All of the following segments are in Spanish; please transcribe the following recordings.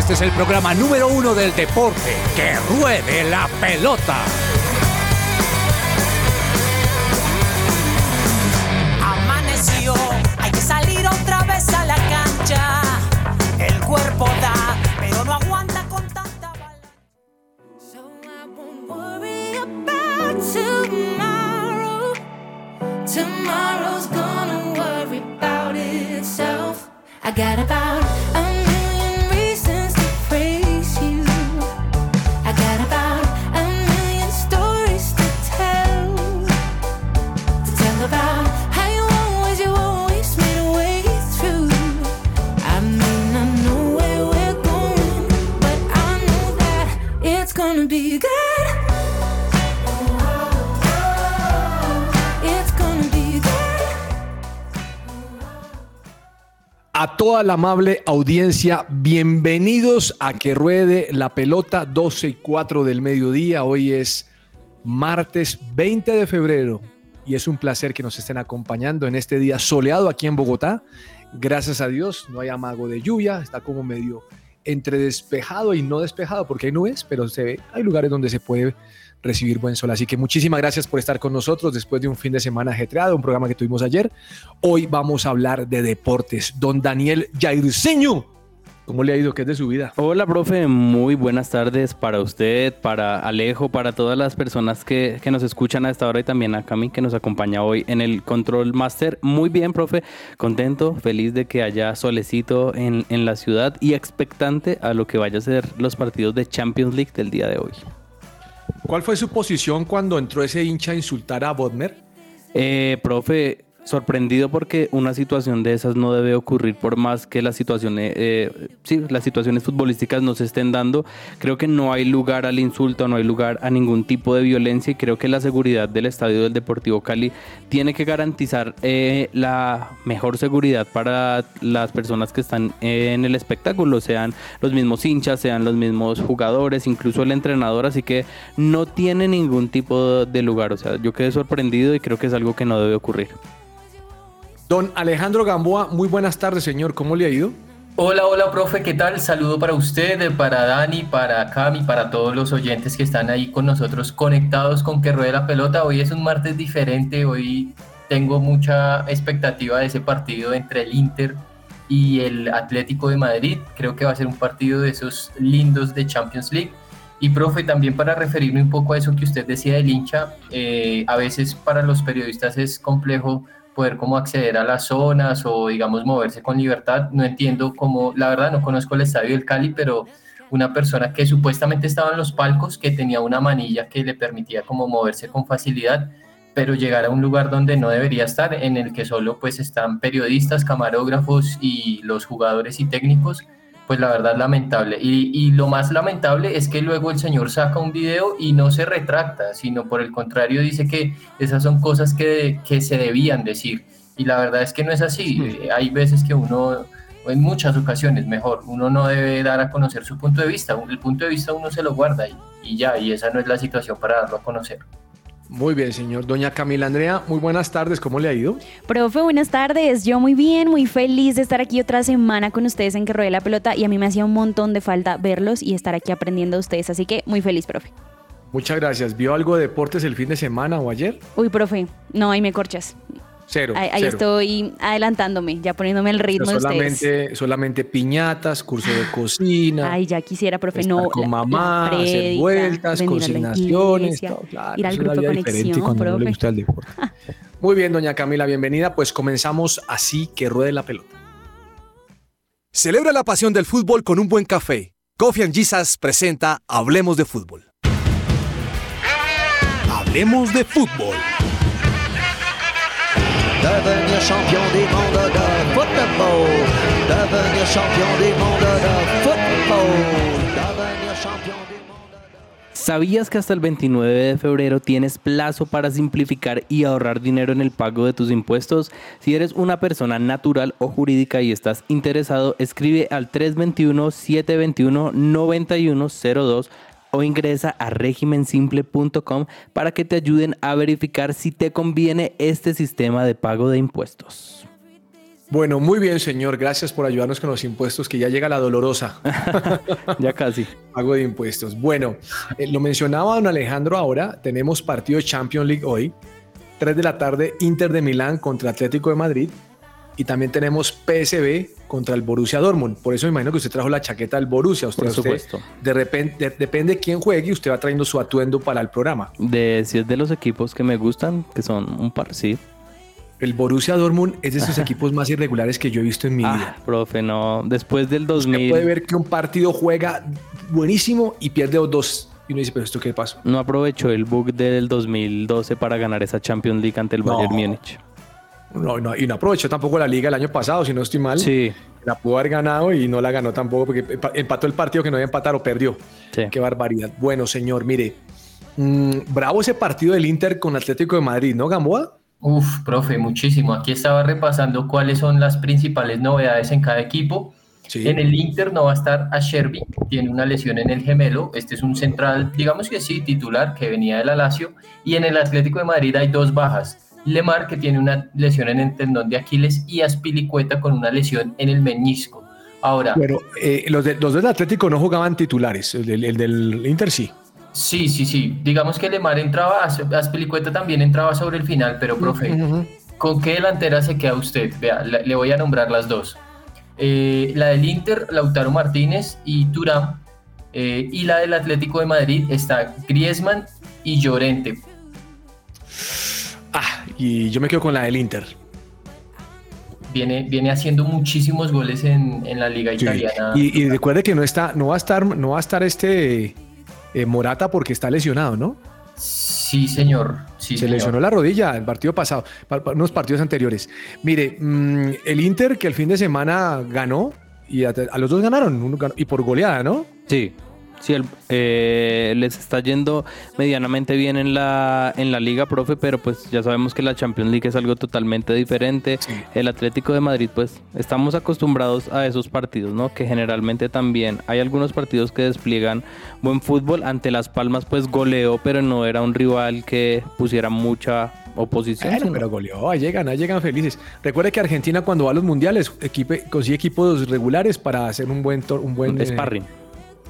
Este es el programa número uno del deporte. ¡Que ruede la pelota! Amaneció, hay que salir otra vez a la cancha. El cuerpo da, pero no aguanta con tanta bala. So I won't worry about tomorrow. Tomorrow's gonna worry about itself. I got about A toda la amable audiencia, bienvenidos a Que Ruede la Pelota 12 y 4 del mediodía. Hoy es martes 20 de febrero y es un placer que nos estén acompañando en este día soleado aquí en Bogotá. Gracias a Dios, no hay amago de lluvia, está como medio entre despejado y no despejado porque hay nubes, pero se ve, hay lugares donde se puede recibir buen sol. Así que muchísimas gracias por estar con nosotros después de un fin de semana ajetreado, un programa que tuvimos ayer. Hoy vamos a hablar de deportes. Don Daniel Jairzinho, ¿cómo le ha ido? ¿Qué es de su vida? Hola, profe, muy buenas tardes para usted, para Alejo, para todas las personas que, que nos escuchan a esta hora y también a Cami que nos acompaña hoy en el Control Master. Muy bien, profe, contento, feliz de que haya solecito en, en la ciudad y expectante a lo que vaya a ser los partidos de Champions League del día de hoy. ¿Cuál fue su posición cuando entró ese hincha a insultar a Bodmer? Eh, profe, sorprendido porque una situación de esas no debe ocurrir por más que las situaciones, eh, sí, las situaciones futbolísticas no se estén dando. Creo que no hay lugar al insulto, no hay lugar a ningún tipo de violencia y creo que la seguridad del estadio del Deportivo Cali tiene que garantizar eh, la mejor seguridad para las personas que están en el espectáculo, sean los mismos hinchas, sean los mismos jugadores, incluso el entrenador, así que no tiene ningún tipo de lugar. O sea, yo quedé sorprendido y creo que es algo que no debe ocurrir. Don Alejandro Gamboa, muy buenas tardes, señor. ¿Cómo le ha ido? Hola, hola, profe, ¿qué tal? Saludo para usted, para Dani, para Cami, para todos los oyentes que están ahí con nosotros conectados con que ruede la pelota. Hoy es un martes diferente, hoy tengo mucha expectativa de ese partido entre el Inter y el Atlético de Madrid. Creo que va a ser un partido de esos lindos de Champions League. Y profe, también para referirme un poco a eso que usted decía del hincha, eh, a veces para los periodistas es complejo poder como acceder a las zonas o digamos moverse con libertad. No entiendo cómo, la verdad no conozco el estadio del Cali, pero una persona que supuestamente estaba en los palcos, que tenía una manilla que le permitía como moverse con facilidad, pero llegar a un lugar donde no debería estar, en el que solo pues están periodistas, camarógrafos y los jugadores y técnicos, pues la verdad lamentable. Y, y, lo más lamentable es que luego el señor saca un video y no se retracta, sino por el contrario dice que esas son cosas que, que se debían decir. Y la verdad es que no es así. Sí. Hay veces que uno, en muchas ocasiones mejor, uno no debe dar a conocer su punto de vista. El punto de vista uno se lo guarda y, y ya, y esa no es la situación para darlo a conocer. Muy bien, señor. Doña Camila Andrea, muy buenas tardes. ¿Cómo le ha ido? Profe, buenas tardes. Yo muy bien, muy feliz de estar aquí otra semana con ustedes en Que Ruede la Pelota y a mí me hacía un montón de falta verlos y estar aquí aprendiendo de ustedes. Así que muy feliz, profe. Muchas gracias. ¿Vio algo de deportes el fin de semana o ayer? Uy, profe, no, ahí me corchas. Cero. Ahí, ahí cero. estoy adelantándome, ya poniéndome el ritmo de ustedes. solamente, solamente piñatas, curso de cocina. Ay, ya quisiera, profe, estar no. con mamá, la hacer vueltas, todo, claro, ir al es una grupo vida diferente Conexión, cuando no le profe. gusta el deporte. Muy bien, doña Camila, bienvenida. Pues comenzamos así que ruede la pelota. Celebra la pasión del fútbol con un buen café. Coffee and Jesus presenta Hablemos de fútbol. Hablemos de fútbol. Devenir champion du monde de football. Devenir champion du monde de football. Devenir champion du monde de... ¿Sabías que hasta el 29 de febrero tienes plazo para simplificar y ahorrar dinero en el pago de tus impuestos? Si eres una persona natural o jurídica y estás interesado, escribe al 321-721-9102 o ingresa a regimensimple.com para que te ayuden a verificar si te conviene este sistema de pago de impuestos. Bueno, muy bien, señor. Gracias por ayudarnos con los impuestos, que ya llega la dolorosa. ya casi. Pago de impuestos. Bueno, eh, lo mencionaba don Alejandro ahora. Tenemos partido de Champions League hoy. 3 de la tarde, Inter de Milán contra Atlético de Madrid. Y también tenemos PSB contra el Borussia Dortmund. Por eso me imagino que usted trajo la chaqueta del Borussia. Usted, Por usted- supuesto. de repente, de- depende de quién juegue y usted va trayendo su atuendo para el programa. De si es de los equipos que me gustan, que son un par, sí. El Borussia Dortmund es de esos equipos más irregulares que yo he visto en mi Ah, vida. profe, no. Después del Usted 2000 puede ver que un partido juega buenísimo y pierde los dos. Y uno dice, pero ¿esto qué pasó? no aprovechó el bug del 2012 para ganar esa Champions League ante el No. Bayern Múnich. No, no, y no aprovechó tampoco la liga el año pasado, si no estoy mal. Sí, La pudo haber ganado y no la ganó tampoco porque empa- empató el partido que no iba a empatar o perdió. sí. Qué barbaridad. Bueno, señor, mire. mm, bravo ese partido del Inter con Atlético de Madrid, ¿no, Gamboa? Uf, profe, muchísimo. Aquí estaba repasando cuáles son las principales novedades en cada equipo. Sí. En el Inter no va a estar a Sherby, tiene una lesión en el gemelo. Este es un central, digamos que sí, titular, que venía del Alacio. Y en el Atlético de Madrid hay dos bajas. Lemar, que tiene una lesión en el tendón de Aquiles, y Aspilicueta con una lesión en el meñisco. Ahora, Bueno, eh, los, de- los del Atlético no jugaban titulares. El del, el del Inter sí. sí, sí, sí. Digamos que Lemar entraba, As- Aspilicueta también entraba sobre el final, pero profe. ¿Con qué delantera se queda usted? Vea, le, le voy a nombrar las dos. Eh, la del Inter, Lautaro Martínez y Turán. eh, y la del Atlético de Madrid está Griezmann y Llorente. Ah, y yo me quedo con la del Inter. Viene, viene haciendo muchísimos goles en, en la liga Sí. italiana. Y, y recuerde que no está, no va a estar, no va a estar este eh, Morata porque está lesionado, ¿no? Sí, señor. Sí, Se señor. lesionó la rodilla el partido pasado, pa- pa- unos partidos anteriores. Mire, mm, el Inter que el fin de semana ganó y a, a los dos ganaron, uno ganó- y por goleada, ¿no? Sí, sí, el- eh, les está yendo medianamente bien en la, en la liga, profe, pero pues ya sabemos que la Champions League es algo totalmente diferente. Sí. El Atlético de Madrid, pues estamos acostumbrados a esos partidos, ¿no? Que generalmente también hay algunos partidos que despliegan buen fútbol. Ante Las Palmas, pues goleó, pero no era un rival que pusiera mucha oposición. Sino- pero goleó, ahí llegan, ahí llegan felices. Recuerde que Argentina cuando va a los mundiales equipe- consigue equipos regulares para hacer un buen, tor- un buen eh, Sparring. un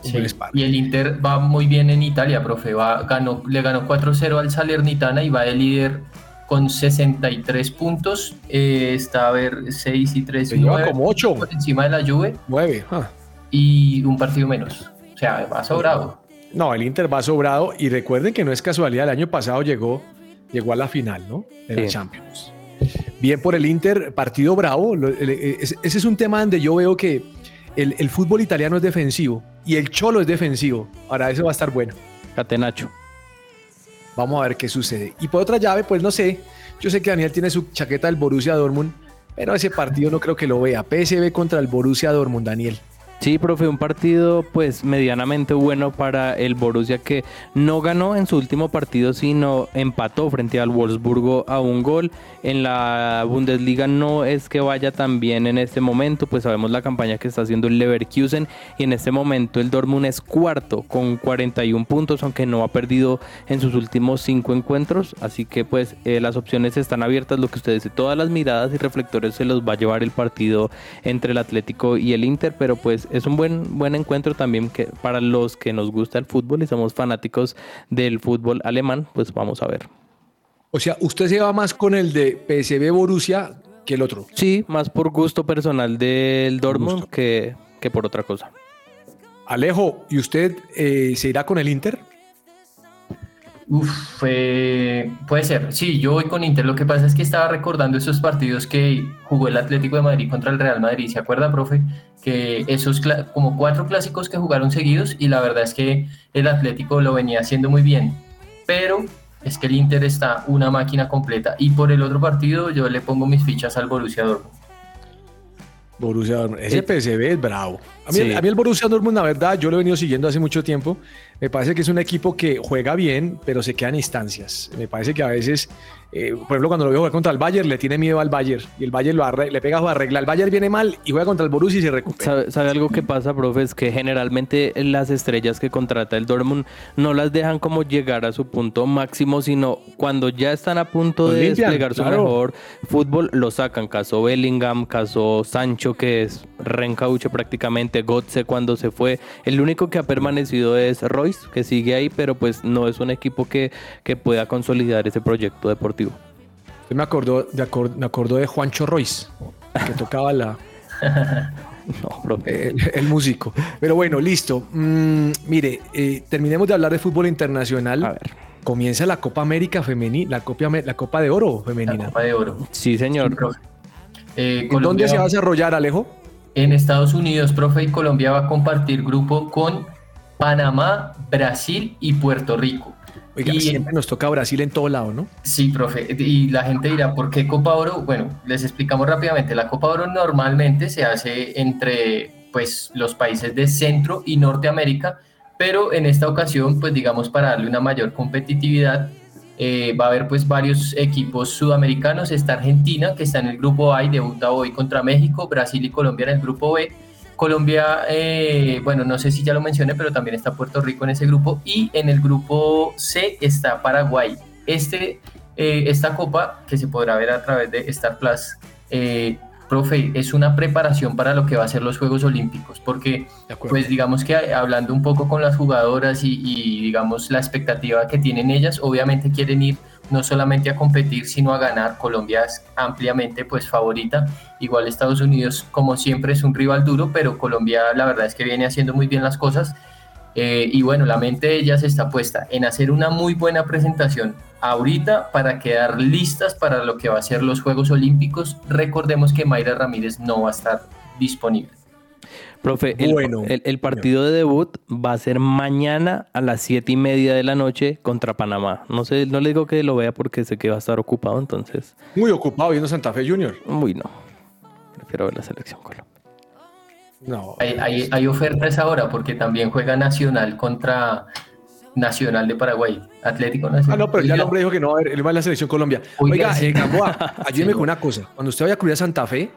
Sí. Y el Inter va muy bien en Italia, profe. Va, ganó, le ganó 4-0 al Salernitana y va de líder con 63 puntos. Eh, está a ver 6 y 3, Se lleva como ocho. por encima de la Juve Nueve. ah. y un partido menos. O sea, va sobrado. No, el Inter va sobrado y recuerden que no es casualidad, el año pasado llegó, llegó a la final, ¿no? De la. Champions. Bien por el Inter, partido bravo. el- ese ese es un tema donde yo veo que el, el fútbol italiano es defensivo y el cholo es defensivo. Ahora eso va a estar bueno. Catenacho. Vamos a ver qué sucede. Y por otra llave, pues no sé. Yo sé que Daniel tiene su chaqueta del Borussia Dortmund, pero ese partido no creo que lo vea. PSV contra el Borussia Dortmund, Daniel. Sí, profe, un partido pues medianamente bueno para el Borussia que no ganó en su último partido, sino empató frente al Wolfsburgo a un gol. En la Bundesliga no es que vaya tan bien en este momento, pues sabemos la campaña que está haciendo el Leverkusen y en este momento el Dortmund es cuarto con 41 puntos, aunque no ha perdido en sus últimos cinco encuentros, así que pues eh, las opciones están abiertas, lo que usted dice, todas las miradas y reflectores se los va a llevar el partido entre el Atlético y el Inter, pero pues es un buen, buen encuentro también que para los que nos gusta el fútbol y somos fanáticos del fútbol alemán, pues vamos a ver. O sea, usted se va más con el de PSV Borussia que el otro. Sí, más por gusto personal del Dortmund que, que por otra cosa. Alejo, ¿y usted eh, se irá con el Inter? Uf, eh, puede ser. Sí, yo voy con Inter. Lo que pasa es que estaba recordando esos partidos que jugó el Atlético de Madrid contra el Real Madrid. ¿Se acuerda, profe? Que esos como cuatro clásicos que jugaron seguidos y la verdad es que el Atlético lo venía haciendo muy bien. Pero es que el Inter está una máquina completa. Y por el otro partido yo le pongo mis fichas al Borussia Dortmund. Borussia Dortmund. Ese. PSV es bravo. A mí, Sí. a mí el Borussia Dortmund, la verdad, yo lo he venido siguiendo hace mucho tiempo. Me parece que es un equipo que juega bien, pero se queda en instancias. Me parece que a veces, eh, por ejemplo, cuando lo veo jugar contra el Bayern, le tiene miedo al Bayern y el Bayern lo arre- le pega a arregla. El Bayern viene mal y juega contra el Borussia y se recupera. ¿Sabe, sabe algo que pasa, profe? Es que generalmente las estrellas que contrata el Dortmund no las dejan como llegar a su punto máximo, sino cuando ya están a punto Los de limpian, desplegar su claro. mejor fútbol, lo sacan. Caso Bellingham, caso Sancho, que es reencauche prácticamente, Gotze cuando se fue. El único que ha permanecido es Royce, que sigue ahí, pero pues no es un equipo que, que pueda consolidar ese proyecto deportivo. Usted me acordó, de acor- me acordó de Juancho Royce, que tocaba la, No, profe. el, el músico. Pero bueno, listo. Mm, mire, eh, terminemos de hablar de fútbol internacional. A ver. Comienza la Copa América femenina, la Copa, la Copa de Oro La femenina. Copa de Oro. Sí, señor. Sí, profe. Eh, ¿En Colombia dónde se va a desarrollar, Alejo? En Estados Unidos, profe, y Colombia va a compartir grupo con Panamá, Brasil y Puerto Rico. Oiga, Y- siempre nos toca Brasil en todo lado, ¿no? Sí, profe. Y la gente dirá, ¿por qué Copa Oro? Bueno, les explicamos rápidamente. La Copa Oro normalmente se hace entre pues, los países de Centro y Norteamérica, pero en esta ocasión, pues digamos, para darle una mayor competitividad, eh, va a haber pues varios equipos sudamericanos. Está Argentina, que está en el grupo A y debuta hoy contra México, Brasil y Colombia en el grupo B. Colombia, eh, bueno, no sé si ya lo mencioné, pero también está Puerto Rico en ese grupo. Y en el grupo C está Paraguay. Este, eh, esta copa, que se podrá ver a través de Star Plus, eh, profe, es una preparación para lo que va a ser los Juegos Olímpicos, porque pues digamos que hablando un poco con las jugadoras y, y, digamos la expectativa que tienen ellas, obviamente quieren ir no solamente a competir, sino a ganar. Colombia es ampliamente pues favorita. Igual Estados Unidos, como siempre, es un rival duro, pero Colombia la verdad es que viene haciendo muy bien las cosas. Eh, y bueno, la mente de ellas está puesta en hacer una muy buena presentación ahorita para quedar listas para lo que va a ser los Juegos Olímpicos. Recordemos que Mayra Ramírez no va a estar disponible. Profe, el, Bueno. el- el partido de debut va a ser mañana a las siete y media de la noche contra Panamá. No sé, no le digo que lo vea porque sé que va a estar ocupado, entonces, Muy ocupado viendo Santa Fe Junior. uy, no. Prefiero ver la selección Colombia. No. Hay, hay, hay ofertas ahora porque también juega Nacional contra Nacional de Paraguay. Atlético Nacional. Ah, no, pero ya el hombre dijo que no, a ver, él va a la selección Colombia. Oiga, eh, Gamboa, ayúdeme Sí. con una cosa. Cuando usted vaya a cubrir a Santa Fe,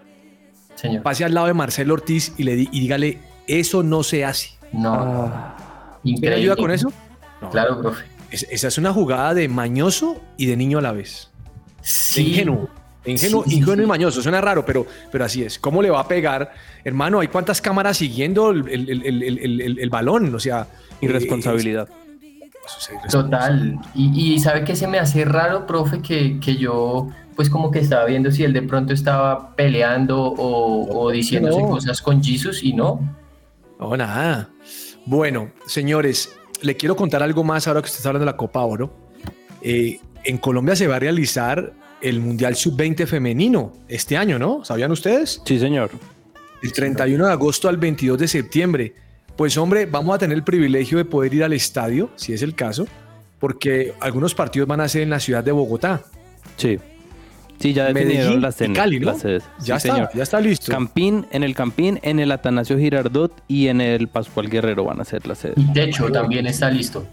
Señor. pase al lado de Marcelo Ortiz y le di- y dígale, eso no se hace. No. Ah. ¿Me Increíble. ayuda con eso? No. Claro, profe. Es- esa es una jugada de mañoso y de niño a la vez. De Sí. ingenuo. De ingenuo, Sí, ingenuo sí. y mañoso. Suena raro, pero, pero así es. ¿Cómo le va a pegar? Hermano, hay cuántas cámaras siguiendo el, el- el- el- el- el- el balón. O sea. Irresponsabilidad. eh, eso es irresponsable. Total. Y, y sabe que se me hace raro, profe, que, que yo pues como que estaba viendo si él de pronto estaba peleando o, o diciéndose No. cosas con Jesus y no. No, nada. Bueno, señores, le quiero contar algo más ahora que usted está hablando de la Copa Oro. Eh, en Colombia se va a realizar el Mundial Sub-20 femenino este año, ¿no? ¿Sabían ustedes? Sí, señor. El 31 de agosto al 22 de septiembre. Pues hombre, vamos a tener el privilegio de poder ir al estadio, si es el caso, porque algunos partidos van a ser en la ciudad de Bogotá. Sí. Sí, ya definieron Medellín las, ten- Cali, ¿no? las sedes. Ya Sí, está, señor. ya está listo. Campín, en el Campín, en el Atanasio Girardot y en el Pascual Guerrero van a ser las sedes. Y Techo también está listo.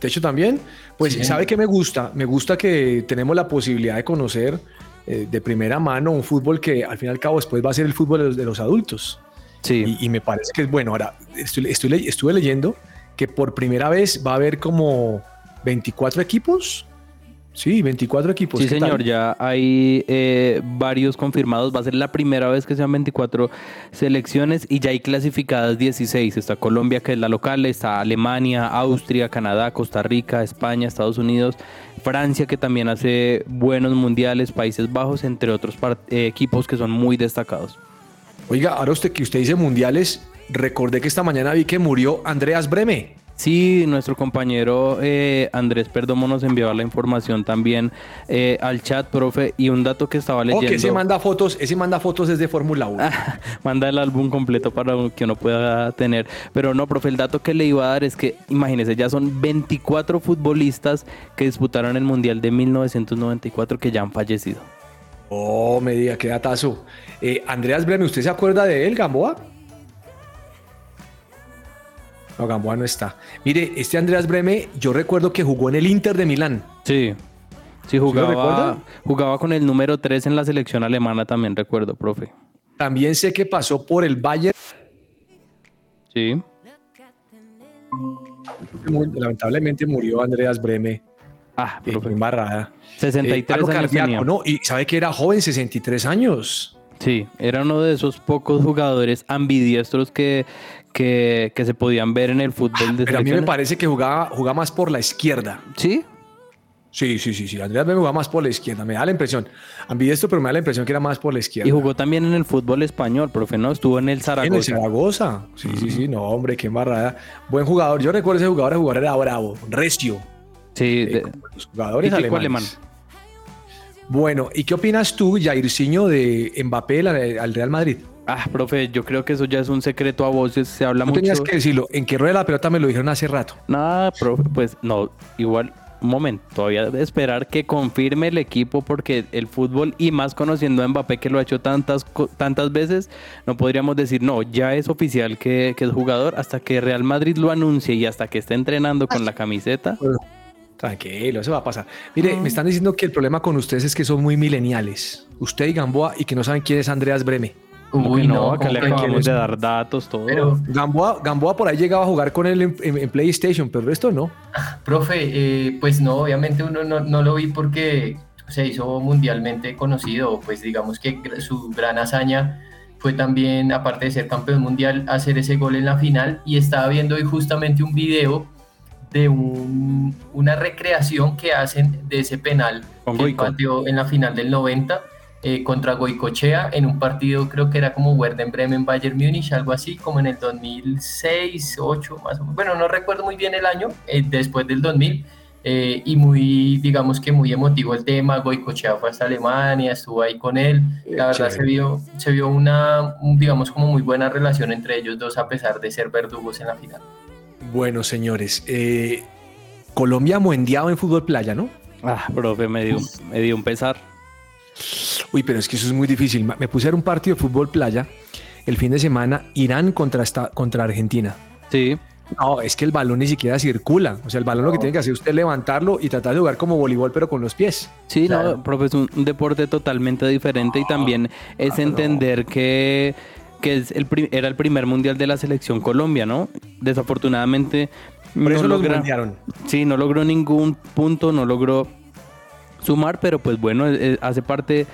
De hecho, también, pues, Sí. ¿sabe qué me gusta? Me gusta que tenemos la posibilidad de conocer eh, de primera mano un fútbol que al fin y al cabo después va a ser el fútbol de los, de los adultos. Sí. Y, y me parece que es bueno. Ahora, estoy, estoy le- estuve leyendo que por primera vez va a haber como 24 equipos. Sí, 24 equipos. Sí, ¿Qué señor, tal? ya hay eh, varios confirmados. Va a ser la primera vez que sean 24 selecciones y ya hay clasificadas 16. Está Colombia, que es la local, está Alemania, Austria, Canadá, Costa Rica, España, Estados Unidos, Francia, que también hace buenos mundiales, Países Bajos, entre otros eh, equipos que son muy destacados. Oiga, ahora usted que usted dice mundiales, recordé que esta mañana vi que murió Andreas Breme. Sí, nuestro compañero eh, Andrés Perdomo nos enviaba la información también eh, al chat, profe, y un dato que estaba O leyendo. que ese manda fotos, ese manda fotos desde Fórmula 1. manda el álbum completo para que uno pueda tener. Pero no, profe, el dato que le iba a dar es que, imagínese, ya son 24 futbolistas que disputaron el Mundial de 1994 que ya han fallecido. Oh, me diga, qué datazo. Eh, Andreas Breme, ¿usted se acuerda de él, Gamboa? No, Gamboa no está. Mire, este Andreas Breme, yo recuerdo que jugó en el Inter de Milán. Sí. Sí, lo jugaba, recuerda? jugaba con el número 3 en la selección alemana también, recuerdo, profe. También sé que pasó por el Bayern. Sí. Lamentablemente murió Andreas Breme. Ah, Eh, profe. embarrada. 63 paro años cardíaco, tenía. ¿no? Y sabe que era joven, 63 años. Sí, era uno de esos pocos jugadores ambidiestros que, que, que se podían ver en el fútbol de Pero a mí me parece que jugaba, jugaba más por la izquierda. Sí, Sí, sí, sí, sí. Andreas Breme jugaba más por la izquierda. Me da la impresión. Ambidiestro, pero me da la impresión que era más por la izquierda. y jugó también en el fútbol español, profe, ¿no? Estuvo en el En el Zaragoza. Zaragoza. Sí, sí, sí. No, hombre, qué embarrada. Buen jugador. Yo recuerdo ese jugador, el jugador era bravo, recio. Sí, eh, de- los jugadores alemanes. Bueno, ¿y qué opinas tú, Jairzinho, de Mbappé al Real Madrid? Ah, profe, yo creo que eso ya es un secreto a voces, se habla No mucho. tenías que decirlo. En que rueda la pelota me lo dijeron hace rato. Nada, profe, pues no, igual, un momento, todavía de esperar que confirme el equipo porque el fútbol y más conociendo a Mbappé que lo ha hecho tantas, tantas veces, no podríamos decir, no, ya es oficial que, que es jugador hasta que Real Madrid lo anuncie y hasta que esté entrenando con la camiseta. Tranquilo, eso va a pasar. Mire, me están diciendo que el problema con ustedes es que son muy mileniales. Usted y Gamboa y que no saben quién es Andreas Breme. Uy, que no, no, acá ¿cómo le acabamos de dar datos, todo. Pero, Gamboa, Gamboa por ahí llegaba a jugar con él en, en- en PlayStation, pero el resto no. profe, eh, pues no, obviamente uno no, no lo vi porque se hizo mundialmente conocido, pues digamos que su gran hazaña fue también, aparte de ser campeón mundial, hacer ese gol en la final y estaba viendo hoy justamente un video de un- una recreación que hacen de ese penal Con que pateó en la final del 90 eh, contra Goicochea en un partido creo que era como Werder Bremen Bayern Múnich algo así como en el 2006 8 más o menos bueno no recuerdo muy bien el año eh, después del 2000 eh, y muy digamos que muy emotivo el tema Goicochea fue hasta Alemania estuvo ahí con él la verdad Chévere. se vio se vio una un, digamos como muy buena relación entre ellos dos a pesar de ser verdugos en la final Bueno, señores, eh, Colombia muendeado en fútbol playa, ¿no? Ah, profe, me dio, me dio un pesar. Uy, pero es que eso es muy difícil. Me puse a ver un partido de fútbol playa el fin de semana, Irán contra, esta, contra Argentina. Sí, No, es que el balón ni siquiera circula. O sea, el balón lo que tiene que hacer usted es levantarlo y tratar de jugar como voleibol, pero con los pies. Sí, Claro. no, profe, es un, deporte totalmente diferente y también es entender que, que es el era el primer mundial de la selección Colombia, ¿no? Desafortunadamente Por no eso los logra- mundiaron. Sí, no logró ningún punto, no logró sumar, pero pues bueno, eh, hace parte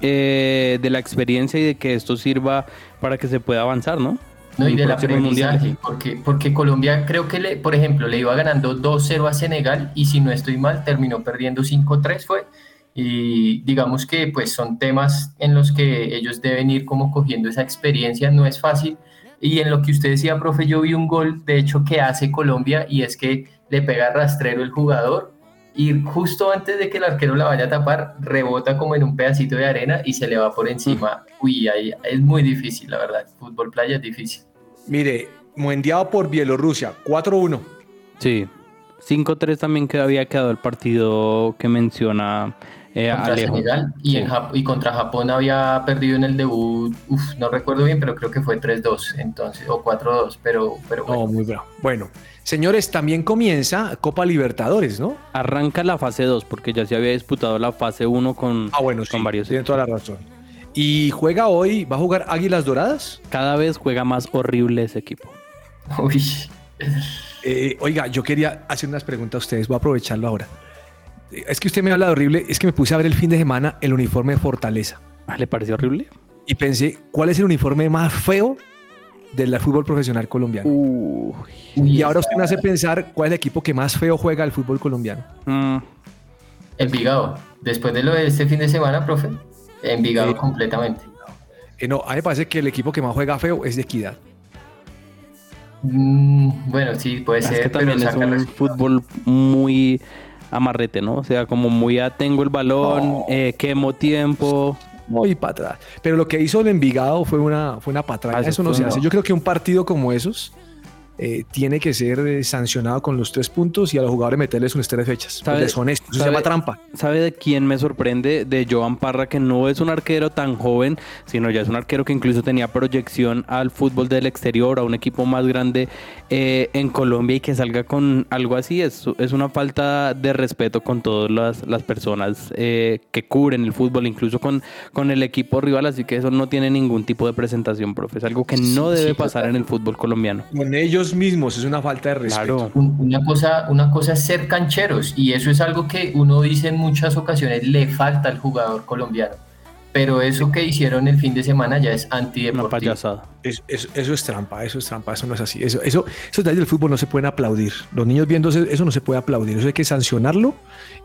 eh, de la experiencia y de que esto sirva para que se pueda avanzar, ¿no? No, y del aprendizaje, porque, porque Colombia creo que, le, por ejemplo, le iba ganando 2-0 a Senegal y si no estoy mal, terminó perdiendo 5-3 fue. Y digamos que pues son temas en los que ellos deben ir como cogiendo esa experiencia, no es fácil. Y en lo que usted decía, profe, yo vi un gol, de hecho, que hace Colombia y es que le pega rastrero el jugador y justo antes de que el arquero la vaya a tapar, rebota como en un pedacito de arena y se le va por encima. Uy, ahí es muy difícil, la verdad. Fútbol playa es difícil. Mire, muendeado por Bielorrusia, 4-1. Sí. 5-3 también que había quedado el partido que menciona eh, contra Alejo. Senegal y, en Sí. Jap- y contra Japón había perdido en el debut, uf, no recuerdo bien, pero creo que fue 3-2 entonces, o 4-2, pero, pero No, bueno. muy bravo. Bueno, señores, también comienza Copa Libertadores, ¿no? Arranca la fase 2 porque ya se había disputado la fase 1 con, Ah, bueno, con sí, varios. tiene toda la razón. Y juega hoy, va a jugar Águilas Doradas. Cada vez juega más horrible ese equipo. Uy, Eh, oiga, yo quería hacer unas preguntas a ustedes, voy a aprovecharlo ahora. Eh, Es que usted me habla de horrible, es que me puse a ver el fin de semana el uniforme de Fortaleza Ah, ¿Le pareció horrible? y pensé, ¿cuál es el uniforme más feo del fútbol profesional colombiano? Uy. y ahora usted me hace pensar cuál es el equipo que más feo juega el fútbol colombiano. Mm, Envigado. Después de lo de este fin de semana, profe, Envigado Sí. completamente. Eh, no, a mí me parece que el equipo que más juega feo es de Equidad. Mm, bueno, sí, puede es ser, que también pero es un fútbol muy amarrete, ¿no? O sea, como muy a tengo el balón, eh, quemo tiempo. Muy para atrás. Pero lo que hizo el Envigado fue una, fue una patraña. Ah, eso Eso no se hace. Yo creo que un partido como esos eh, tiene que ser eh, sancionado con los tres puntos y a los jugadores meterles unas tres fechas. ¿Sabe- Pues deshonesto, eso se llama trampa. ¿Sabe de quién me sorprende? De Joan Parra, que no es un arquero tan joven, sino ya es un arquero que incluso tenía proyección al fútbol del exterior, a un equipo más grande eh, en Colombia y que salga con algo así. Es, es una falta de respeto con todas las, las personas eh, que cubren el fútbol, incluso con, con el equipo rival. Así que eso no tiene ningún tipo de presentación, profe. Es algo que no Sí, debe sí, pasar en el fútbol colombiano. Con ellos mismos es una falta de respeto. Claro. Una cosa, una cosa es ser cancheros y eso es algo que uno dice en muchas ocasiones le falta al jugador colombiano. Pero eso que hicieron el fin de semana ya es Una antideportivo. payasada. Es- es- eso es trampa, eso es trampa, eso no es así. Eso, eso, esos detalles del fútbol no se pueden aplaudir. Los niños viendo eso, eso no se puede aplaudir. Eso hay que sancionarlo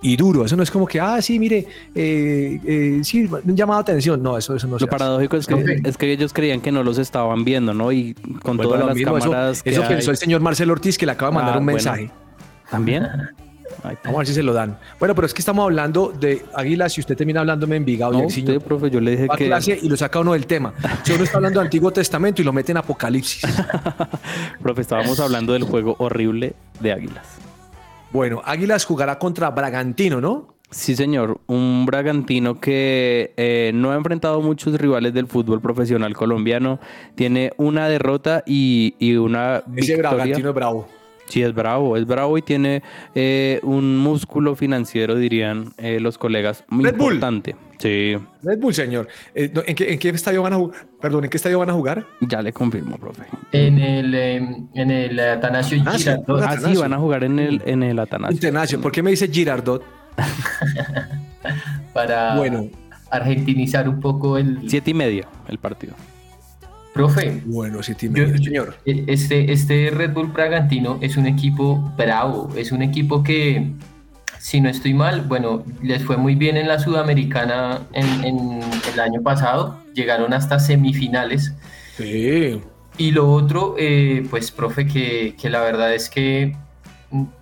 y duro. Eso no es como que, ah, sí, mire, eh, eh, sí, un llamado de atención. No, eso, eso no se Lo hace. paradójico es que, es que ellos creían que no los estaban viendo, ¿no? Y con a todas las mismo, eso- cámaras que Eso, hay- pensó el señor Marcelo Ortiz que le acaba de mandar Ah, un bueno. mensaje. ¿También? Vamos a ver si se lo dan. Bueno, pero es que estamos hablando de Águilas y usted termina hablándome en Envigado. no, Jairzinho. usted, profe, yo le dije que... clase y lo saca uno del tema. Si uno está hablando de Antiguo Testamento y lo mete en Apocalipsis. Profe, estábamos hablando del juego horrible de Águilas. Bueno, Águilas jugará contra Bragantino, ¿no? Sí, señor. Un Bragantino que eh, no ha enfrentado muchos rivales del fútbol profesional colombiano. Tiene una derrota y, y una Ese victoria. Bragantino es bravo. Sí, es bravo, es bravo y tiene eh, un músculo financiero, dirían eh, los colegas, muy Red Bull. importante. Sí, Red Bull, señor. Eh, ¿en, qué, en qué estadio van a jugar? Perdón, ¿en qué estadio van a jugar? ya le confirmo, profe. En el, en el Atanasio Ah. Girardot. Ah, Ah, sí, Atanasio. van a jugar en el, en el Atanasio. Internacional. ¿Por qué me dice Girardot? para Bueno. argentinizar un poco el Siete y media el partido. Profe. Bueno, sí, Yo- señor. Este, este Red Bull Bragantino es un equipo bravo, es un equipo que, si no estoy mal, bueno, les fue muy bien en la Sudamericana en, en el año pasado, llegaron hasta semifinales. Sí. Y lo otro, eh, pues, profe, que, que la verdad es que,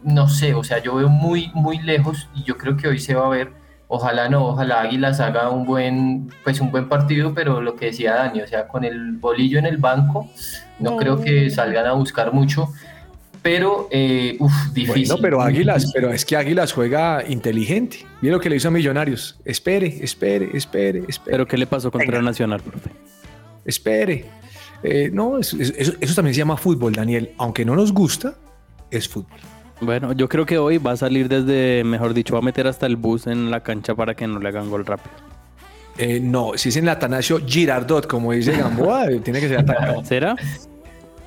no sé, o sea, yo veo muy, muy lejos y yo creo que hoy se va a ver, ojalá no, ojalá Águilas haga un buen, pues, un buen partido, pero lo que decía Dani, o sea, con el bolillo en el banco, no, creo que salgan a buscar mucho, pero, eh, uff, difícil. Bueno, pero Águilas, difícil. pero es que Águilas juega inteligente. Mira lo que le hizo a Millonarios. Espere, espere, espere, espere. Pero ¿qué le pasó contra Venga. Nacional, profe? espere. Eh, no, eso, eso- eso también se llama fútbol, Daniel. Aunque no nos gusta, es fútbol. Bueno, yo creo que hoy va a salir desde, mejor dicho, va a meter hasta el bus en la cancha para que no le hagan gol rápido. Eh, no, si es en el Atanasio Girardot, como dice Gamboa, tiene que ser atacado. ¿Será?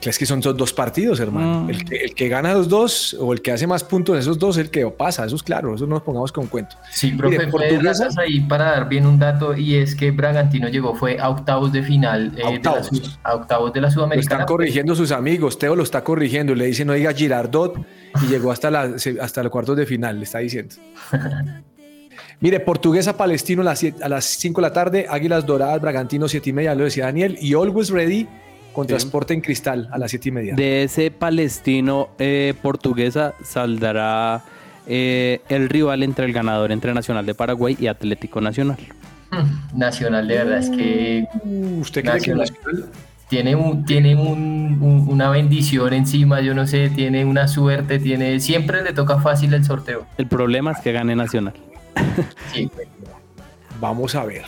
Es que son dos partidos, hermano. Mm. El, que, el que gana los dos o el que hace más puntos en esos dos es el que pasa. Eso es claro, eso no nos pongamos con cuento. Sí, profe, Mire, fue Portuguesa- ahí para dar bien un dato y es que Bragantino llegó fue a octavos de final, eh, A de la octavos. A octavos de la Lo Sudamericana. están corrigiendo sus amigos. Teo lo está corrigiendo. Le dice no diga Girardot y llegó hasta, la, hasta los cuartos de final, le está diciendo. Mire, Portuguesa Palestino a las, siete- a las 5 de la tarde, Águilas Doradas, Bragantino 7 y media, lo decía Daniel, y Always Ready contra Sí. Sporting Cristal a las 7 y media. De ese palestino eh, portuguesa saldrá eh, el rival entre el ganador entre Nacional de Paraguay y Atlético Nacional. Mm, Nacional, de verdad, es que Uh, ¿Usted cree que Nacional. Nacional- tiene, un, tiene un- un- una bendición encima, yo no sé, tiene una suerte, tiene siempre le toca fácil el sorteo. El problema es que gane Nacional. Sí, Vamos a ver.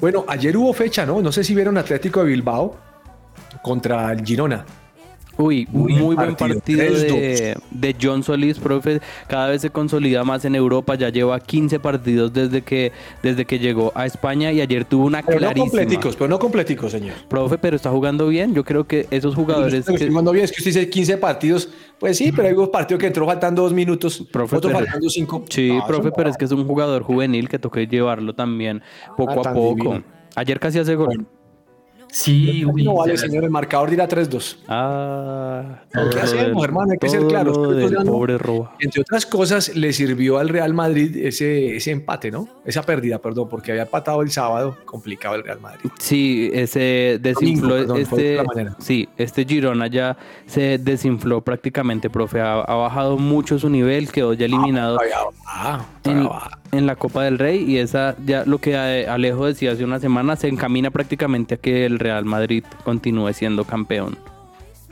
Bueno, ayer hubo fecha, ¿no? No sé si vieron Atlético de Bilbao contra el Girona. Uy, Muy muy, buen partido, partido, de, de John Solís, profe. Cada vez se consolida más en Europa. Ya lleva 15 partidos desde que, desde que llegó a España y ayer tuvo una Pero no clarísima. completicos, pero no completicos, señor. Profe, pero está jugando bien. Yo creo que esos jugadores Estoy que, jugando bien, es que usted dice 15 partidos. Pues sí, pero hay unos partidos que entró faltando dos minutos, Profe, pero- faltando cinco. Sí, No, profe, no pero es que es un jugador juvenil que toca llevarlo también poco Ah, a poco. divino. Ayer casi hace gol. Bueno. Sí, uy, No vale, señor, el marcador dirá 3-2. Ah, ¿Qué hacemos, hermano? Hay que ser claros. pobre Roa. Entre otras cosas, le sirvió al Real Madrid ese, ese empate, ¿no? Esa pérdida, perdón, porque había empatado el sábado, complicado el Real Madrid. Sí, ese desinfló Domingo, perdón, de este, sí, este Girona ya se desinfló prácticamente, profe, ha, ha bajado mucho su nivel, quedó ya eliminado Todavía va, en, todavía va. En la Copa del Rey y esa ya lo que eh, Alejo decía hace una semana se encamina prácticamente a que el Real Madrid continúe siendo campeón.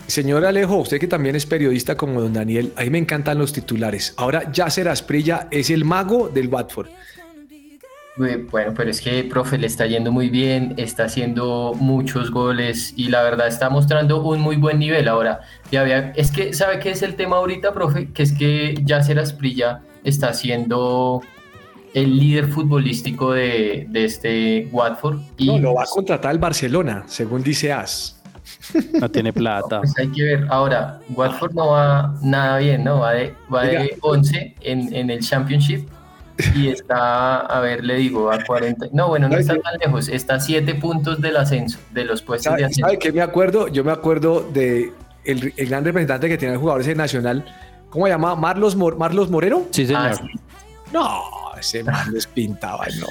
Señor Alejo, usted que también es periodista como don Daniel, a mí me encantan los titulares. Ahora Yasser Asprilla es el mago del Watford. Bueno, pero es que, profe, le está yendo muy bien, está haciendo muchos goles y la verdad está mostrando un muy buen nivel. Ahora, ya vea, es que, ¿sabe qué es el tema ahorita, profe? Que es que Yasser Asprilla está siendo el líder futbolístico de, de este Watford. Y No, lo va a contratar el Barcelona, según dice As. No tiene plata. Pues hay que ver. Ahora, Watford no va nada bien, ¿no? Va de, va de Oiga. 11 en, en el Championship y está, a ver, le digo, a 40. No, bueno, no ¿Sabe está tan lejos. Está a 7 puntos del ascenso, de los puestos de ¿Sabe, ascenso. sabe qué me acuerdo? Yo me acuerdo de el, el gran representante que tiene el jugador ese nacional. ¿Cómo se llama? ¿Marlos, Mor- Marlos Moreno? Sí, señor. Ah, sí. No, ese man les pintaba, no.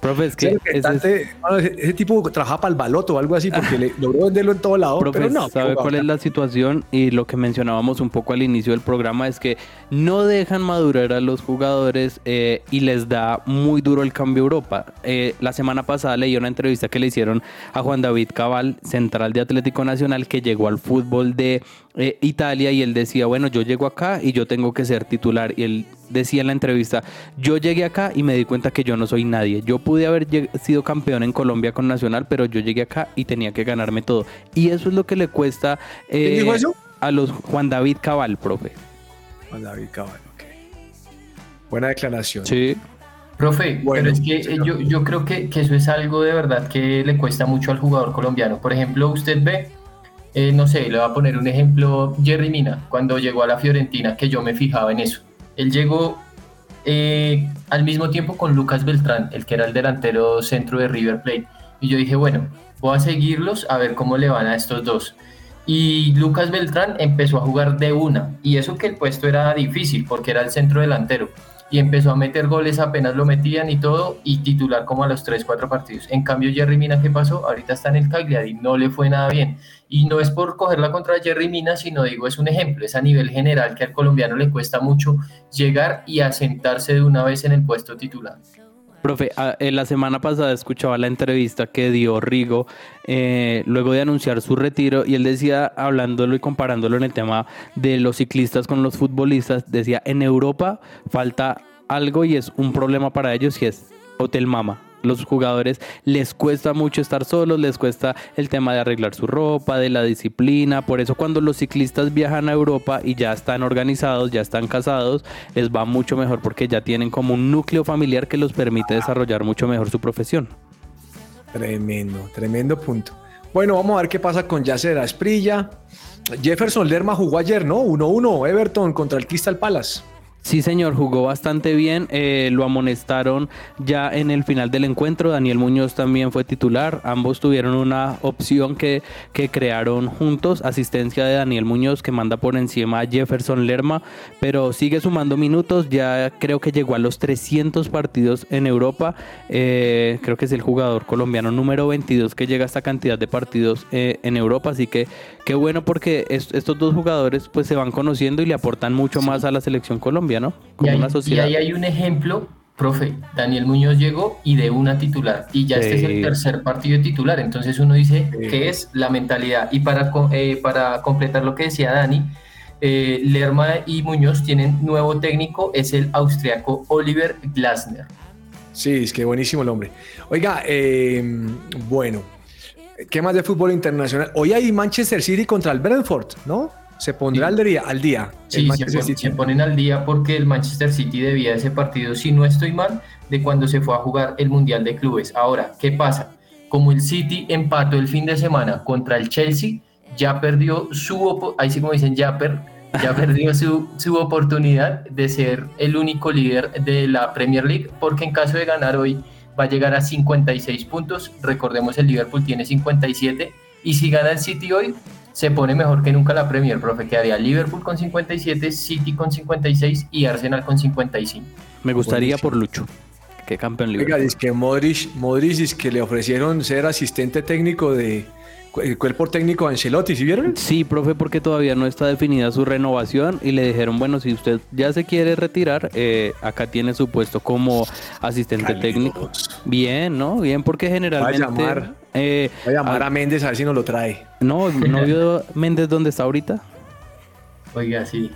Profe, es Ese que ese es- representante, bueno, ese, ese tipo trabajaba para el baloto o algo así porque le logró venderlo en todo lado. Profe, pero no, ¿sabe cuál es la situación? Y lo que mencionábamos un poco al inicio del programa es que no dejan madurar a los jugadores eh, y les da muy duro el cambio a Europa. Eh, la semana pasada leí una entrevista que le hicieron a Juan David Cabal, central de Atlético Nacional, que llegó al fútbol de eh, Italia y él decía, bueno, yo llego acá y yo tengo que ser titular. Y él decía en la entrevista, yo llegué acá y me di cuenta que yo no soy nadie. Yo pude haber sido campeón en Colombia con Nacional, pero yo llegué acá y tenía que ganarme todo. Y eso es lo que le cuesta eh, dijo eso? a los Juan David Cabal, profe. Juan David Cabal, ok. Buena declaración. Sí. Profe, Bueno, pero es que señor. yo, yo creo que, que eso es algo de verdad que le cuesta mucho al jugador colombiano. Por ejemplo, usted ve, eh, no sé, le voy a poner un ejemplo, Jerry Mina, cuando llegó a la Fiorentina, que yo me fijaba en eso. Él llegó eh, al mismo tiempo con Lucas Beltrán, el que era el delantero centro de River Plate. Y yo dije, bueno, voy a seguirlos a ver cómo le van a estos dos. Y Lucas Beltrán empezó a jugar de una. Y eso que el puesto era difícil porque era el centro delantero. Y empezó a meter goles apenas lo metían y todo. Y titular como a los 3, 4 partidos. En cambio, Jerry Mina, ¿qué pasó? Ahorita está en el Cagliari. No le fue nada bien. Y no es por cogerla contra Jerry Mina, sino digo, es un ejemplo. Es a nivel general que al colombiano le cuesta mucho llegar y asentarse de una vez en el puesto titular. Profe, a- eh, la semana pasada escuchaba la entrevista que dio Rigo eh, luego de anunciar su retiro y él decía, hablándolo y comparándolo en el tema de los ciclistas con los futbolistas, decía, en Europa falta algo y es un problema para ellos y es Hotel Mama. Los jugadores les cuesta mucho estar solos, les cuesta el tema de arreglar su ropa, de la disciplina. Por eso cuando los ciclistas viajan a Europa y ya están organizados, ya están casados, les va mucho mejor porque ya tienen como un núcleo familiar que los permite desarrollar mucho mejor su profesión. Tremendo, tremendo punto. Bueno, vamos a ver qué pasa con Yasser Asprilla. Jefferson Lerma jugó ayer, ¿no? 1-1 Everton contra el Crystal Palace. Sí, señor, jugó bastante bien. eh, lo amonestaron ya en el final del encuentro. Daniel Muñoz también fue titular. Ambos tuvieron una opción que, que crearon juntos. Asistencia de Daniel Muñoz que manda por encima a Jefferson Lerma. Pero sigue sumando minutos. Ya creo que llegó a los 300 partidos en Europa. eh, creo que es el jugador colombiano número 22 que llega a esta cantidad de partidos eh, en Europa. Así que qué bueno porque es- estos dos jugadores pues se van conociendo y le aportan mucho más a la selección Colombia, ¿no? Y Como ahí, una y ahí hay un ejemplo, profe, Daniel Muñoz llegó y de una titular, y ya este es el tercer partido de titular, entonces uno dice Sí. que es la mentalidad. Y para, co- eh, para completar lo que decía Dani, eh, Lerma y Muñoz tienen nuevo técnico, es el austriaco Oliver Glasner. Sí, es que buenísimo el hombre. Oiga, eh, bueno, ¿qué más de fútbol internacional? Hoy hay Manchester City contra el Brentford, ¿no? Se pondrá Sí. al día. Al día el Sí, se, City. se ponen al día porque el Manchester City debía ese partido, si no estoy mal, de cuando se fue a jugar el Mundial de Clubes. Ahora, ¿qué pasa? Como el City empató el fin de semana contra el Chelsea, ya perdió su, ahí sí como dicen, ya, per- ya perdió su, su oportunidad de ser el único líder de la Premier League, porque en caso de ganar hoy va a llegar a 56 puntos. Recordemos, el Liverpool tiene 57, y si gana el City hoy, se pone mejor que nunca la Premier, profe. Quedaría Liverpool con 57, City con 56 y Arsenal con 55. Me gustaría por Lucho. Que campeón Oiga, libre. dice que Modric, Modric dice que le ofrecieron ser asistente técnico de el cuerpo técnico de Ancelotti, ¿sí vieron? Sí, profe, porque todavía no está definida su renovación y le dijeron, bueno, si usted ya se quiere retirar, eh, acá tiene su puesto como asistente técnico. Bien, ¿no? Bien, porque Va a generalmente... llamar Eh, Voy a llamar ah, a Méndez a ver si nos lo trae. no, ¿no vio Méndez dónde está ahorita? Oiga, sí.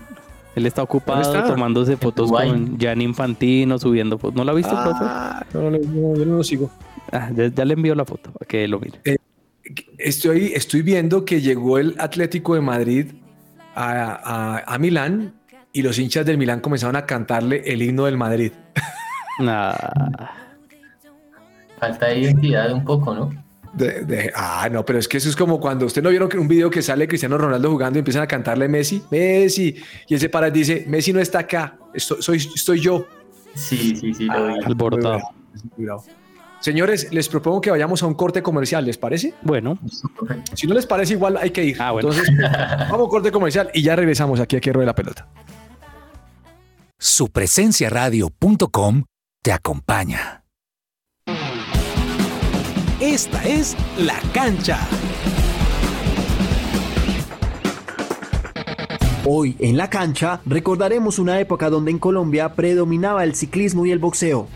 Él está ocupado ¿Dónde está? tomándose fotos con Gianni Infantino, subiendo fotos. ¿No la ha visto, profe? Ah, no, no, no, yo no lo sigo. Ah, ya, ya le envió la foto, a que lo mire. Estoy, estoy viendo que llegó el Atlético de Madrid a, a- a Milán y los hinchas del Milán comenzaron a cantarle el himno del Madrid. Falta de identidad un poco, ¿no? De- de- ah, no, pero es que eso es como cuando usted no vieron un video que sale Cristiano Ronaldo jugando y empiezan a cantarle Messi, Messi, y él se para y dice, Messi no está acá, esto- soy, estoy yo. Sí, sí, sí, lo vi. Alborotado. Señores, les propongo que vayamos a un corte comercial, ¿les parece? Bueno, Si no les parece, igual hay que ir. Ah, bueno. Entonces, vamos a un corte comercial y ya regresamos aquí a Que Ruede la Pelota. Supresenciaradio.com te acompaña. Esta es La Cancha. Hoy en la cancha recordaremos una época donde en Colombia predominaba el ciclismo y el boxeo.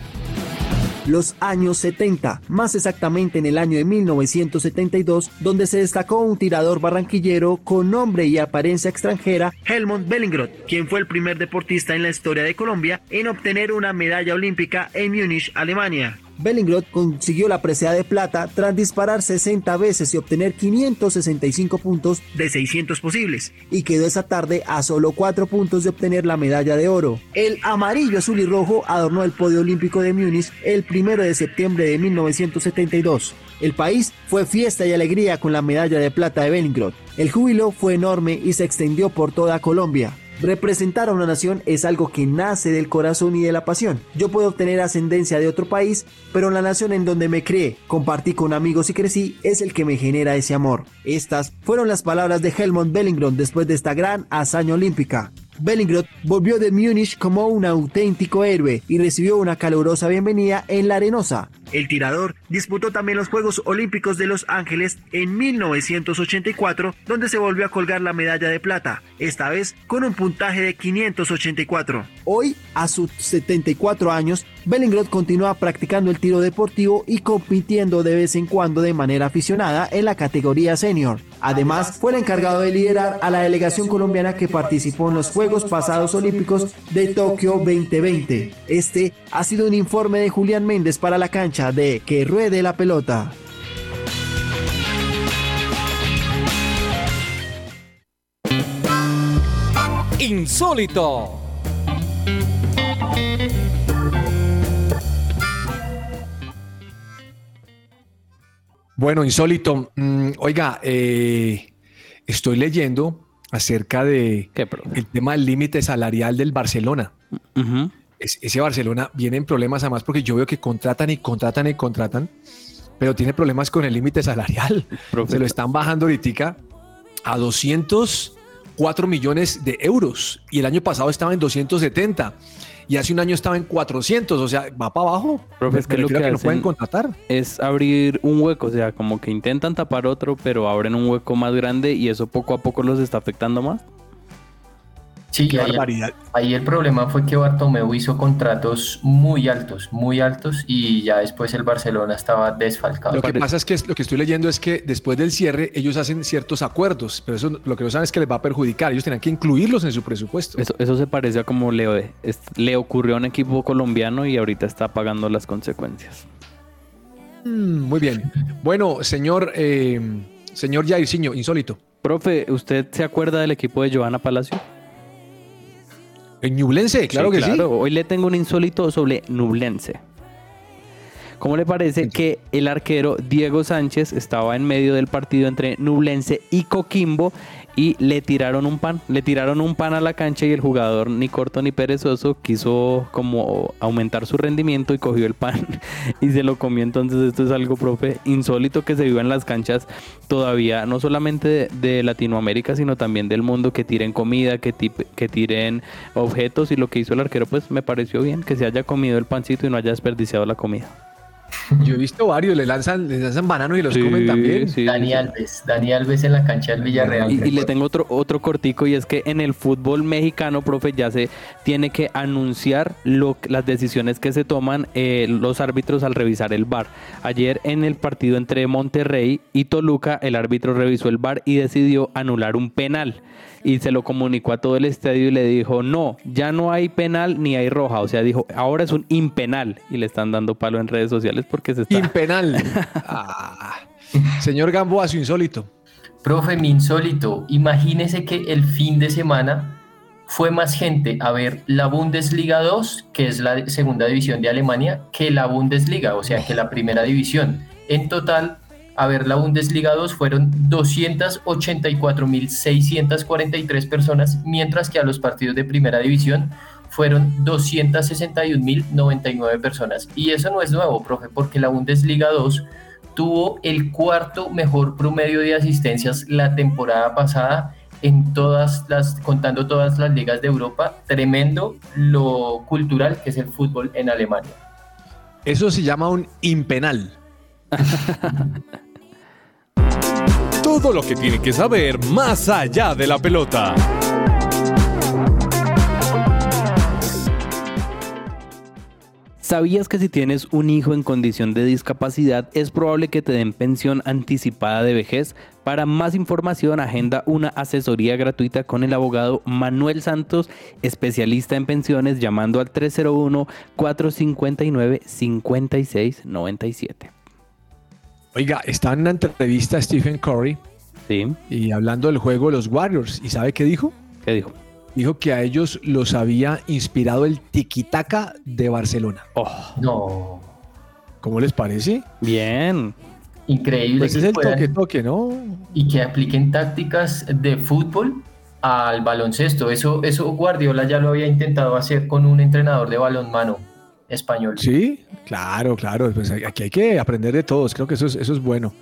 Los años 70, más exactamente en el año de 1972, donde se destacó un tirador barranquillero con nombre y apariencia extranjera, Helmut Bellingroth, quien fue el primer deportista en la historia de Colombia en obtener una medalla olímpica en Múnich, Alemania. Bellingroth consiguió la presea de plata tras disparar 60 veces y obtener 565 puntos de 600 posibles, y quedó esa tarde a solo 4 puntos de obtener la medalla de oro. El amarillo, azul y rojo adornó el podio olímpico de Múnich el 1 de septiembre de 1972. El país fue fiesta y alegría con la medalla de plata de Bellingroth. El júbilo fue enorme y se extendió por toda Colombia. Representar a una nación es algo que nace del corazón y de la pasión. Yo puedo obtener ascendencia de otro país, pero la nación en donde me crié, compartí con amigos y crecí, es el que me genera ese amor. Estas fueron las palabras de Helmut Bellingroth después de esta gran hazaña olímpica. Bellingroth volvió de Múnich como un auténtico héroe y recibió una calurosa bienvenida en la Arenosa. El tirador disputó también los Juegos Olímpicos de Los Ángeles en 1984, donde se volvió a colgar la medalla de plata, esta vez con un puntaje de 584. Hoy, a sus 74 años, Bellingroth continúa practicando el tiro deportivo y compitiendo de vez en cuando de manera aficionada en la categoría senior. Además, fue el encargado de liderar a la delegación colombiana que participó en los Juegos Pasados Olímpicos de Tokio 2020. Este ha sido un informe de Julián Méndez para la cancha de Que Ruede la Pelota. Insólito. Bueno, insólito. Mm, oiga, eh, estoy leyendo acerca de el tema del límite salarial del Barcelona. Es- ese Barcelona viene en problemas además porque yo veo que contratan y contratan y contratan, pero tiene problemas con el límite salarial. Se lo están bajando ahorita a 204 millones de euros y el año pasado estaba en 270 y hace un año estaba en 400, o sea, va para abajo. Profe, es que lo a que no pueden contratar. es abrir un hueco, o sea, como que intentan tapar otro, pero abren un hueco más grande y eso poco a poco los está afectando más. Sí, Qué ahí, barbaridad. ahí el problema fue que Bartomeu hizo contratos muy altos, muy altos, y ya después el Barcelona estaba desfalcado. Lo que pasa es que lo que estoy leyendo es que después del cierre ellos hacen ciertos acuerdos, pero eso lo que no saben es que les va a perjudicar. Ellos tenían que incluirlos en su presupuesto. Eso, eso se parece a como le, es- le ocurrió a un equipo colombiano y ahorita está pagando las consecuencias. Mm, muy bien. Bueno, señor, eh, señor Jairzinho, insólito. Profe, ¿usted se acuerda del equipo de Joana Palacio? En Ñublense, claro que sí. Hoy le tengo un insólito sobre Nublense. ¿Cómo le parece que el arquero Diego Sánchez estaba en medio del partido entre Nublense y Coquimbo y le tiraron un pan? Le tiraron un pan a la cancha y el jugador ni corto ni perezoso quiso como aumentar su rendimiento y cogió el pan y se lo comió. Entonces esto es algo, profe, insólito que se vive en las canchas todavía, no solamente de, de Latinoamérica, sino también del mundo, que tiren comida, que, que tiren objetos y lo que hizo el arquero pues me pareció bien, que se haya comido el pancito y no haya desperdiciado la comida. Yo he visto varios, le lanzan, le lanzan bananos y los Sí, comen también. sí, Dani sí. Alves, Dani Alves en la cancha del Villarreal. Y, y le tengo otro, otro cortico y es que en el fútbol mexicano, profe, ya se tiene que anunciar lo, las decisiones que se toman eh, los árbitros al revisar el VAR. Ayer en el partido entre Monterrey y Toluca, el árbitro revisó el VAR y decidió anular un penal. Y se lo comunicó a todo el estadio y le dijo, no, ya no hay penal ni hay roja. O sea, dijo, ahora es un impenal. Y le están dando palo en redes sociales porque se está... Impenal. Ah. Señor Gamboa, su insólito. Profe, mi insólito, imagínese que el fin de semana fue más gente a ver la Bundesliga 2, que es la segunda división de Alemania, que la Bundesliga, o sea, que la primera división. En total, a ver la Bundesliga 2 fueron 284.643 personas, mientras que a los partidos de primera división fueron 261.099 personas. Y eso no es nuevo, profe, porque la Bundesliga 2 tuvo el cuarto mejor promedio de asistencias la temporada pasada en todas las, contando todas las ligas de Europa. Tremendo lo cultural que es el fútbol en Alemania. Eso se llama un impenal. Todo lo que tiene que saber más allá de la pelota. ¿Sabías que si tienes un hijo en condición de discapacidad es probable que te den pensión anticipada de vejez? Para más información, agenda una asesoría gratuita con el abogado Manuel Santos, especialista en pensiones, llamando al 301-459-5697. Oiga, está en una entrevista a Stephen Curry ¿Sí? y hablando del juego de los Warriors. ¿Y sabe qué dijo? ¿Qué dijo? Dijo que a ellos los había inspirado el tiki-taka de Barcelona. Oh, No, ¿Cómo les parece? bien. increíble. Pues que es el puedan- toque-toque, ¿no? y que apliquen tácticas de fútbol al baloncesto. Eso, eso Guardiola ya lo había intentado hacer con un entrenador de balonmano español. Sí, claro, claro. Pues aquí hay que aprender de todos. Creo que eso es, eso es bueno.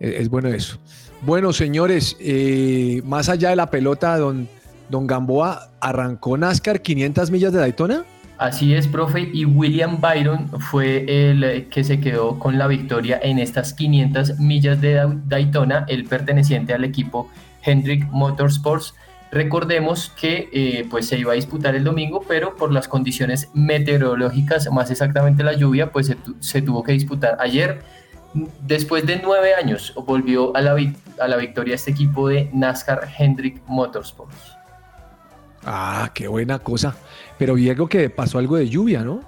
Es, es bueno eso. Bueno, señores, eh, más allá de la pelota, don, don Gamboa arrancó NASCAR 500 millas de Daytona. Así es, profe. Y William Byron fue el que se quedó con la victoria en estas 500 millas de Da- Daytona, el perteneciente al equipo Hendrick Motorsports. Recordemos que eh, pues se iba a disputar el domingo, pero por las condiciones meteorológicas, más exactamente la lluvia, pues se, tu- se tuvo que disputar ayer. Después de nueve años volvió a la, a la victoria este equipo de NASCAR Hendrick Motorsports. Ah, qué buena cosa. Pero vi algo que pasó algo de lluvia, ¿no?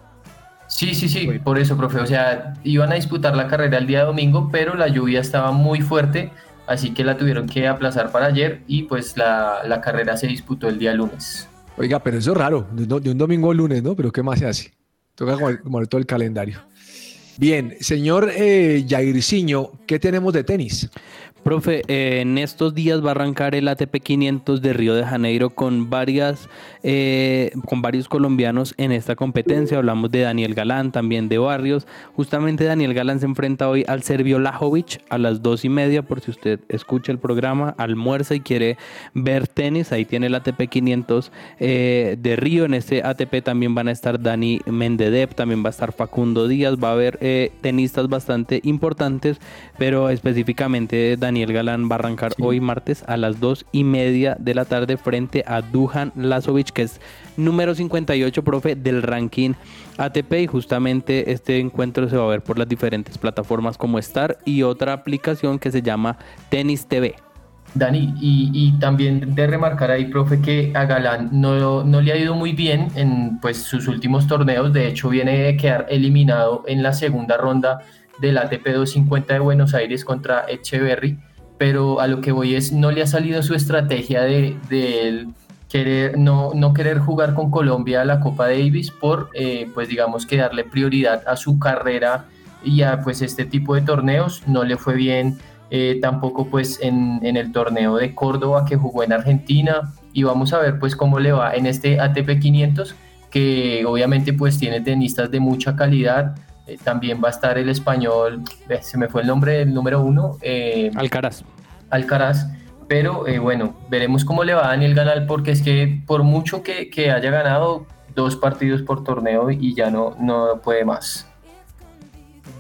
Sí, sí, sí, por eso, profe. O sea, iban a disputar la carrera el día domingo, pero la lluvia estaba muy fuerte, así que la tuvieron que aplazar para ayer y pues la, la carrera se disputó el día lunes. Oiga, pero eso es raro, de, un- domingo a lunes, ¿no? Pero ¿qué más se hace? Toca como, todo el calendario. Bien, señor eh, ¿qué tenemos de tenis? Profe, eh, en estos días va a arrancar el ATP 500 de Río de Janeiro con varias, eh, con varios colombianos en esta competencia. Hablamos de Daniel Galán, también de Barrios. Justamente Daniel Galán se enfrenta hoy al serbio Lajovic a las dos y media. Por si usted escucha el programa, almuerza y quiere ver tenis, ahí tiene el ATP 500 eh, de Río. En este ATP también van a estar Dani Mendedev, también va a estar Facundo Díaz. Va a haber tenistas bastante importantes, pero específicamente Daniel Galán va a arrancar hoy martes a las dos y media de la tarde frente a Dujan Lazovic, que es número 58, profe, del ranking ATP. Y justamente este encuentro se va a ver por las diferentes plataformas como Star y otra aplicación que se llama Tenis TV. Dani, y, y también de remarcar ahí, profe, que a Galán no, no le ha ido muy bien en pues, sus últimos torneos. De hecho, viene de quedar eliminado en la segunda ronda del ATP 250 de Buenos Aires contra Echeverry. Pero a lo que voy es, no le ha salido su estrategia de, querer, no, no querer jugar con Colombia a la Copa Davis por, eh, pues digamos que darle prioridad a su carrera y a pues este tipo de torneos. No le fue bien eh, tampoco pues en, en, el torneo de Córdoba que jugó en Argentina y vamos a ver pues cómo le va en este ATP 500 que obviamente pues tiene tenistas de mucha calidad eh, también va a estar el español eh, se me fue el nombre del número uno eh, Alcaraz. Alcaraz pero bueno veremos cómo le va a Daniel Ganal porque es que por mucho que, que haya ganado dos partidos por torneo y ya no, no puede más.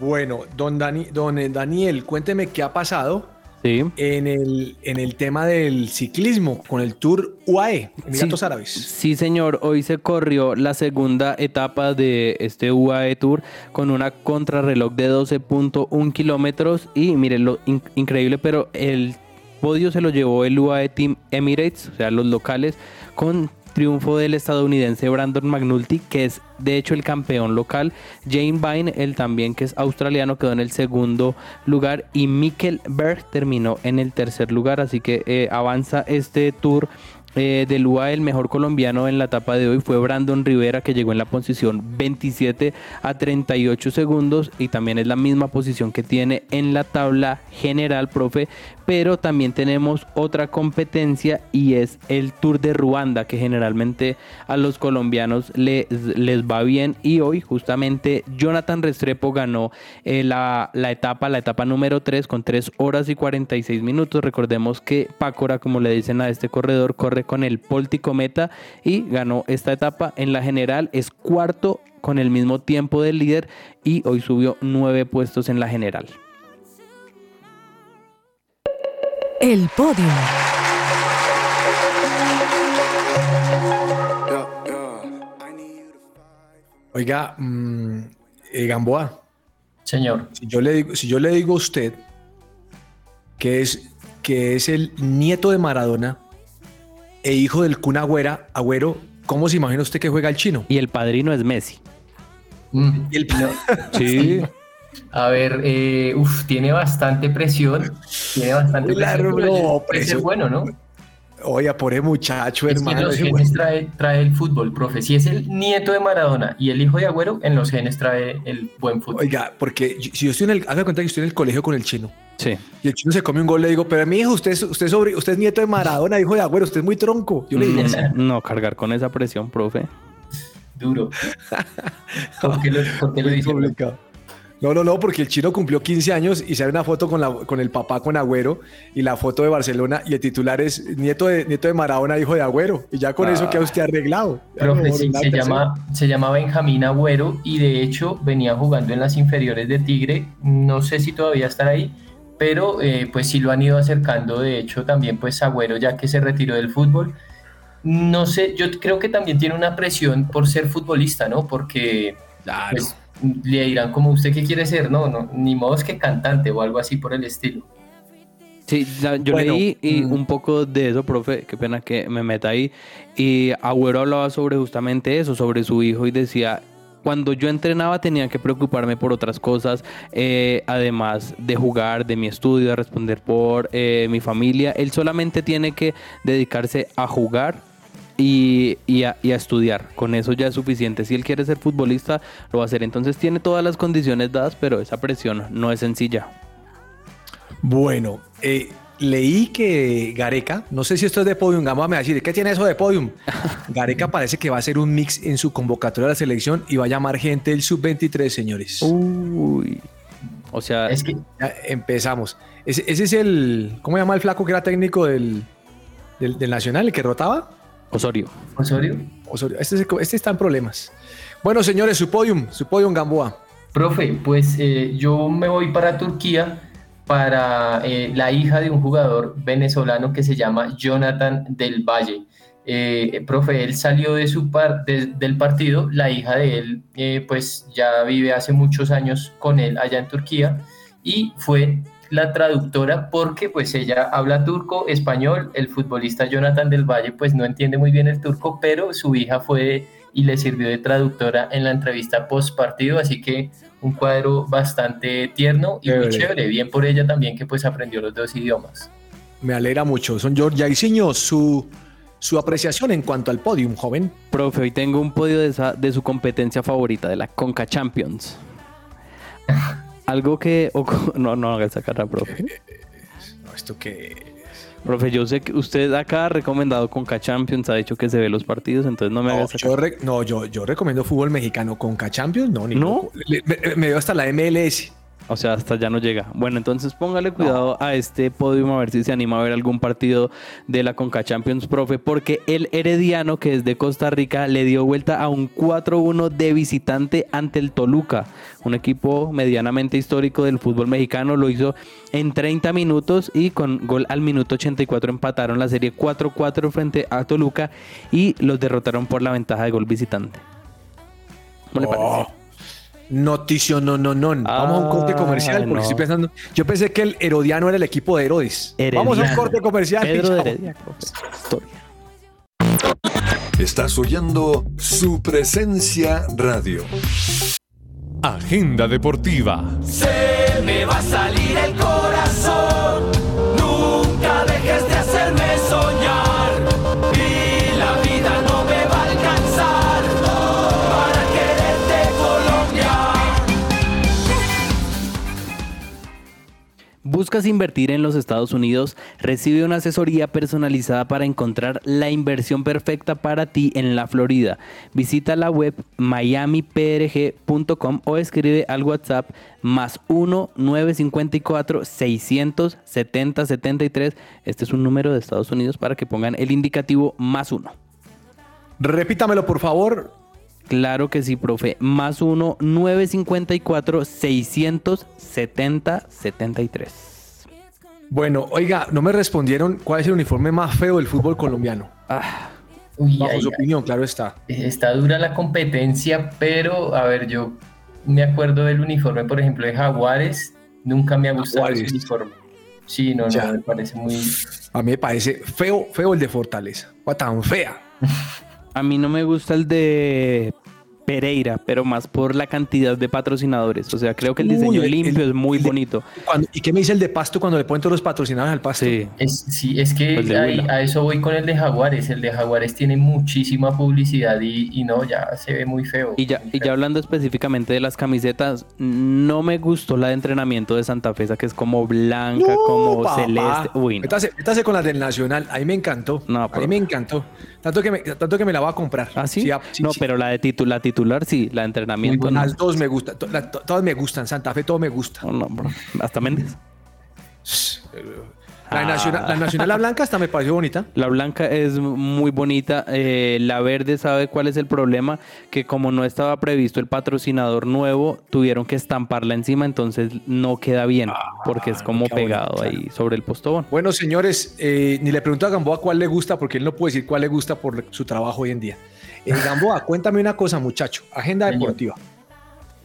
Bueno, don, Dani- don eh, Daniel, cuénteme qué ha pasado Sí. en el, en el tema del ciclismo con el Tour UAE, Emiratos Sí. Árabes. Sí, señor. Hoy se corrió la segunda etapa de este UAE Tour con una contrarreloj de 12.1 kilómetros. Y miren, lo in- increíble, pero el podio se lo llevó el UAE Team Emirates, o sea, los locales, con triunfo del estadounidense Brandon McNulty, que es de hecho el campeón local. Jane Vine, el también que es australiano, quedó en el segundo lugar. Y Mikkel Berg terminó en el tercer lugar. Así que eh, avanza este tour eh, del UAE, el mejor colombiano en la etapa de hoy fue Brandon Rivera, que llegó en la posición 27 a 38 segundos y también es la misma posición que tiene en la tabla general, profe. Pero también tenemos otra competencia y es el Tour de Ruanda, que generalmente a los colombianos les, les va bien. Y hoy justamente Jonathan Restrepo ganó eh, la, la etapa, la etapa número 3 con 3 horas y 46 minutos. Recordemos que Pácora, como le dicen a este corredor, corre con el Póltico Meta y ganó esta etapa. En la general es cuarto con el mismo tiempo del líder y hoy subió 9 puestos en la general. El podio. Oiga, mm, eh, Gamboa, Señor. si yo, le digo, si yo le digo a usted que es, que es el nieto de Maradona e hijo del Kun Agüera, Agüero, ¿cómo se imagina usted que juega el chino? Y el padrino es Messi. Mm, Y el- Sí. A ver, eh, uf, tiene bastante presión. Tiene bastante Claro, presión. pero no, yo- puede ser presión. bueno, ¿no? Oiga, pobre muchacho, Es que hermano. en los genes trae, trae el fútbol, profe. Si es el nieto de Maradona y el hijo de Agüero, en los genes trae el buen fútbol. Oiga, porque yo- si yo estoy en el, haga cuenta que estoy en el colegio con el chino Sí. y el chino se come un gol, le digo, pero mi hijo, usted es, usted es, sobre, usted es nieto de Maradona, hijo de Agüero, usted es muy tronco. Yo le digo, Mm, No, cargar con esa presión, profe. Duro. ¿Por qué lo, por qué lo dice? complicado. No, no, no, porque el chino cumplió 15 años y sale una foto con, la, con el papá con Agüero y la foto de Barcelona y el titular es nieto de, nieto de Maradona, hijo de Agüero. Y ya con eso queda usted arreglado. Profe, sí, se, llama, se llama Benjamín Agüero y de hecho venía jugando en las inferiores de Tigre. No sé si todavía estará ahí, pero eh, pues sí lo han ido acercando. De hecho, también pues Agüero ya que se retiró del fútbol. No sé, yo creo que también tiene una presión por ser futbolista, ¿no? Porque Claro. pues, le dirán como usted qué quiere ser, no, no, ni modo es que cantante o algo así por el estilo. Sí, yo Bueno, leí y mm. un poco de eso, profe, qué pena que me meta ahí. Y Agüero hablaba sobre justamente eso, sobre su hijo y decía, cuando yo entrenaba tenía que preocuparme por otras cosas, eh, además de jugar, de mi estudio, de responder por eh, mi familia. Él solamente tiene que dedicarse a jugar. Y, y a, y a estudiar, con eso ya es suficiente. Si él quiere ser futbolista, lo va a hacer. Entonces tiene todas las condiciones dadas, pero esa presión no es sencilla. Bueno, eh, leí que Gareca, no sé si esto es de Podium, Gama me va a decir, ¿qué tiene eso de Podium? Gareca parece que va a hacer un mix en su convocatoria de la selección y va a llamar gente del sub-23, señores. Uy. O sea, Es que Ya empezamos. Ese, ese es el, ¿cómo se llama el flaco que era técnico del, del, del Nacional, el que rotaba? Osorio. Osorio, Osorio. Este, este está en problemas. Bueno, señores, su podium, su podium Gamboa. Profe, pues eh, yo me voy para Turquía para eh, la hija de un jugador venezolano que se llama Jonathan del Valle. Eh, profe, él salió de su par- de- del partido, la hija de él eh, pues ya vive hace muchos años con él allá en Turquía y fue la traductora porque pues ella habla turco, español, el futbolista Jonathan del Valle pues no entiende muy bien el turco, pero su hija fue y le sirvió de traductora en la entrevista post partido, así que un cuadro bastante tierno y muy Chévere. chévere, bien por ella también que pues aprendió los dos idiomas. Me alegra mucho. Son George Jairzinho, su, su apreciación en cuanto al podium, joven. Profe, hoy tengo un podio de, esa- de su competencia favorita, de la Conca Champions. Algo que... No, no haga esa cara, profe. No, esto que Profe, yo sé que usted acá ha recomendado Conca Champions, ha dicho que se ve los partidos, entonces no me haga No, esa yo, no, yo, yo recomiendo fútbol mexicano con Champions, no, ni ¿No? poco. Le- me, me dio hasta la MLS. O sea, hasta ya no llega. Bueno, entonces póngale cuidado a este podium a ver si se anima a ver algún partido de la Conca Champions, profe, porque el Herediano, que es de Costa Rica, le dio vuelta a un 4-1 de visitante ante el Toluca, un equipo medianamente histórico del fútbol mexicano. Lo hizo en 30 minutos y con gol al minuto 84 empataron la serie 4-4 frente a Toluca y los derrotaron por la ventaja de gol visitante. ¿Cómo le Oh, parece? Noticio, no, no, no. Vamos a un corte Ah, comercial porque no. estoy pensando. Yo pensé que el Herodiano era el equipo de Herodes. Vamos a un corte comercial. Pedro de. Estás oyendo su presencia radio. Agenda deportiva. Se me va a salir el corazón. ¿Buscas invertir en los Estados Unidos? Recibe una asesoría personalizada para encontrar la inversión perfecta para ti en la Florida. Visita la web miamiprg.com o escribe al WhatsApp más 1 954 670 73. Este es un número de Estados Unidos para que pongan el indicativo más 1. Repítamelo, por favor. Claro que sí, profe. Más 1 954 670 73. Bueno, oiga, no me respondieron cuál es el uniforme más feo del fútbol colombiano. Ah, Uy, Bajo ay, su ay. opinión, claro está. Está dura la competencia, pero a ver, yo me acuerdo del uniforme, por ejemplo, de Jaguares. Nunca me ha gustado Jaguares. ese uniforme. Sí, no, Ya. no, me parece muy. A mí me parece feo, feo el de Fortaleza. Gua tan fea. A mí no me gusta el de Pereira, pero más por la cantidad de patrocinadores. O sea, creo que el Uy, diseño el- limpio el- es muy de- bonito. Cuando- ¿Y qué me dice el de Pasto cuando le ponen todos los patrocinadores al Pasto? Sí. Es, sí, es que ahí- Huila. a eso voy con el de Jaguares. El de Jaguares tiene muchísima publicidad y, y no, ya se ve muy feo. Y ya, muy y ya hablando específicamente de las camisetas, no me gustó la de entrenamiento de Santa Fe, esa que es como blanca, No, como papá. celeste. Uy, no. Métase, métase con las del Nacional. A mí me encantó. No, a pero- mí me encantó. Tanto que me, tanto que me la voy a comprar. ¿Ah, sí? ah, sí, no, sí. pero la de titu- la titular sí, la de entrenamiento no. Las dos me gustan. todas me gustan. Santa Fe, todo me gusta. No, no, bro. Hasta Méndez. La, Ah. nacional, la nacional, la blanca, hasta me pareció bonita. La blanca es muy bonita. eh, la verde sabe cuál es el problema, que como no estaba previsto el patrocinador nuevo, tuvieron que estamparla encima, entonces no queda bien, porque es como queda bonito, pegado ahí sobre el postobón. Bueno, señores, eh, ni le pregunto a Gamboa cuál le gusta, porque él no puede decir cuál le gusta por su trabajo hoy en día. Eh, Gamboa, cuéntame una cosa, muchacho. Agenda Señor.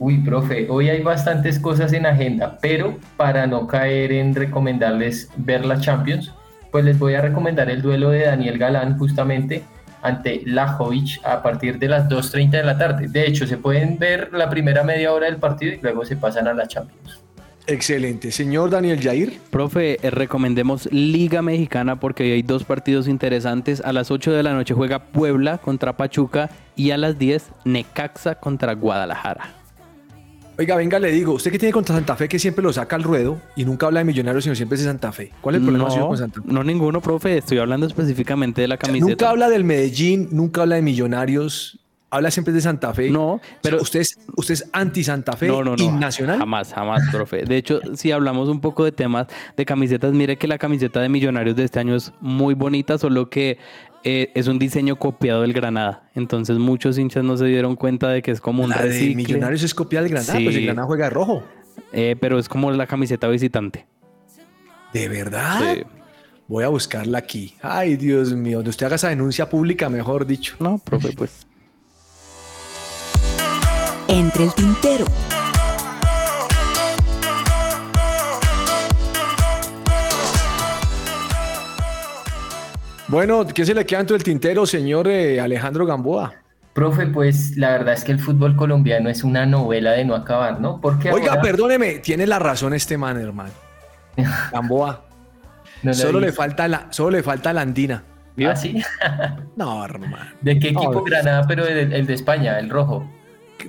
Uy, profe, hoy hay bastantes cosas en agenda, pero para no caer en recomendarles ver la Champions, pues les voy a recomendar el duelo de Daniel Galán justamente ante Lajovic a partir de las 2.30 de la tarde. De hecho, se pueden ver la primera media hora del partido y luego se pasan a la Champions. Excelente. Señor Daniel Jair. Profe, eh, recomendemos Liga Mexicana porque hoy hay dos partidos interesantes. A las 8 de la noche juega Puebla contra Pachuca y a las 10 Necaxa contra Guadalajara. Oiga, venga, le digo, usted que tiene contra Santa Fe que siempre lo saca al ruedo y nunca habla de Millonarios, sino siempre es de Santa Fe. ¿Cuál es el problema suyo No, con Santa Fe? no ninguno, profe. Estoy hablando específicamente de la camiseta. Nunca habla del Medellín, nunca habla de Millonarios, habla siempre de Santa Fe. No, pero- usted es, usted es anti-Santa Fe No, no, no. y nacional. Jamás, jamás, profe. De hecho, si hablamos un poco de temas de camisetas, mire que la camiseta de Millonarios de este año es muy bonita, solo que eh, es un diseño copiado del Granada. Entonces muchos hinchas no se dieron cuenta de que es como un La de recicle. Millonarios es copia del Granada, Sí. pues el Granada juega rojo. Eh, pero es como la camiseta visitante. ¿De verdad? Sí. Voy a buscarla aquí. Ay, Dios mío, donde usted haga esa denuncia pública, mejor dicho. No, profe, pues. Entre el tintero. Bueno, ¿qué se le queda dentro del tintero, señor eh, Alejandro Gamboa? Profe, pues la verdad es que el fútbol colombiano es una novela de no acabar, ¿no? Porque Oiga, ahora- perdóneme, tiene la razón este man, hermano. Gamboa. No solo, le falta la, solo le falta la andina. ¿Ah, sí? No, hermano. ¿De qué equipo No. Granada? Pero el, el de España, el rojo.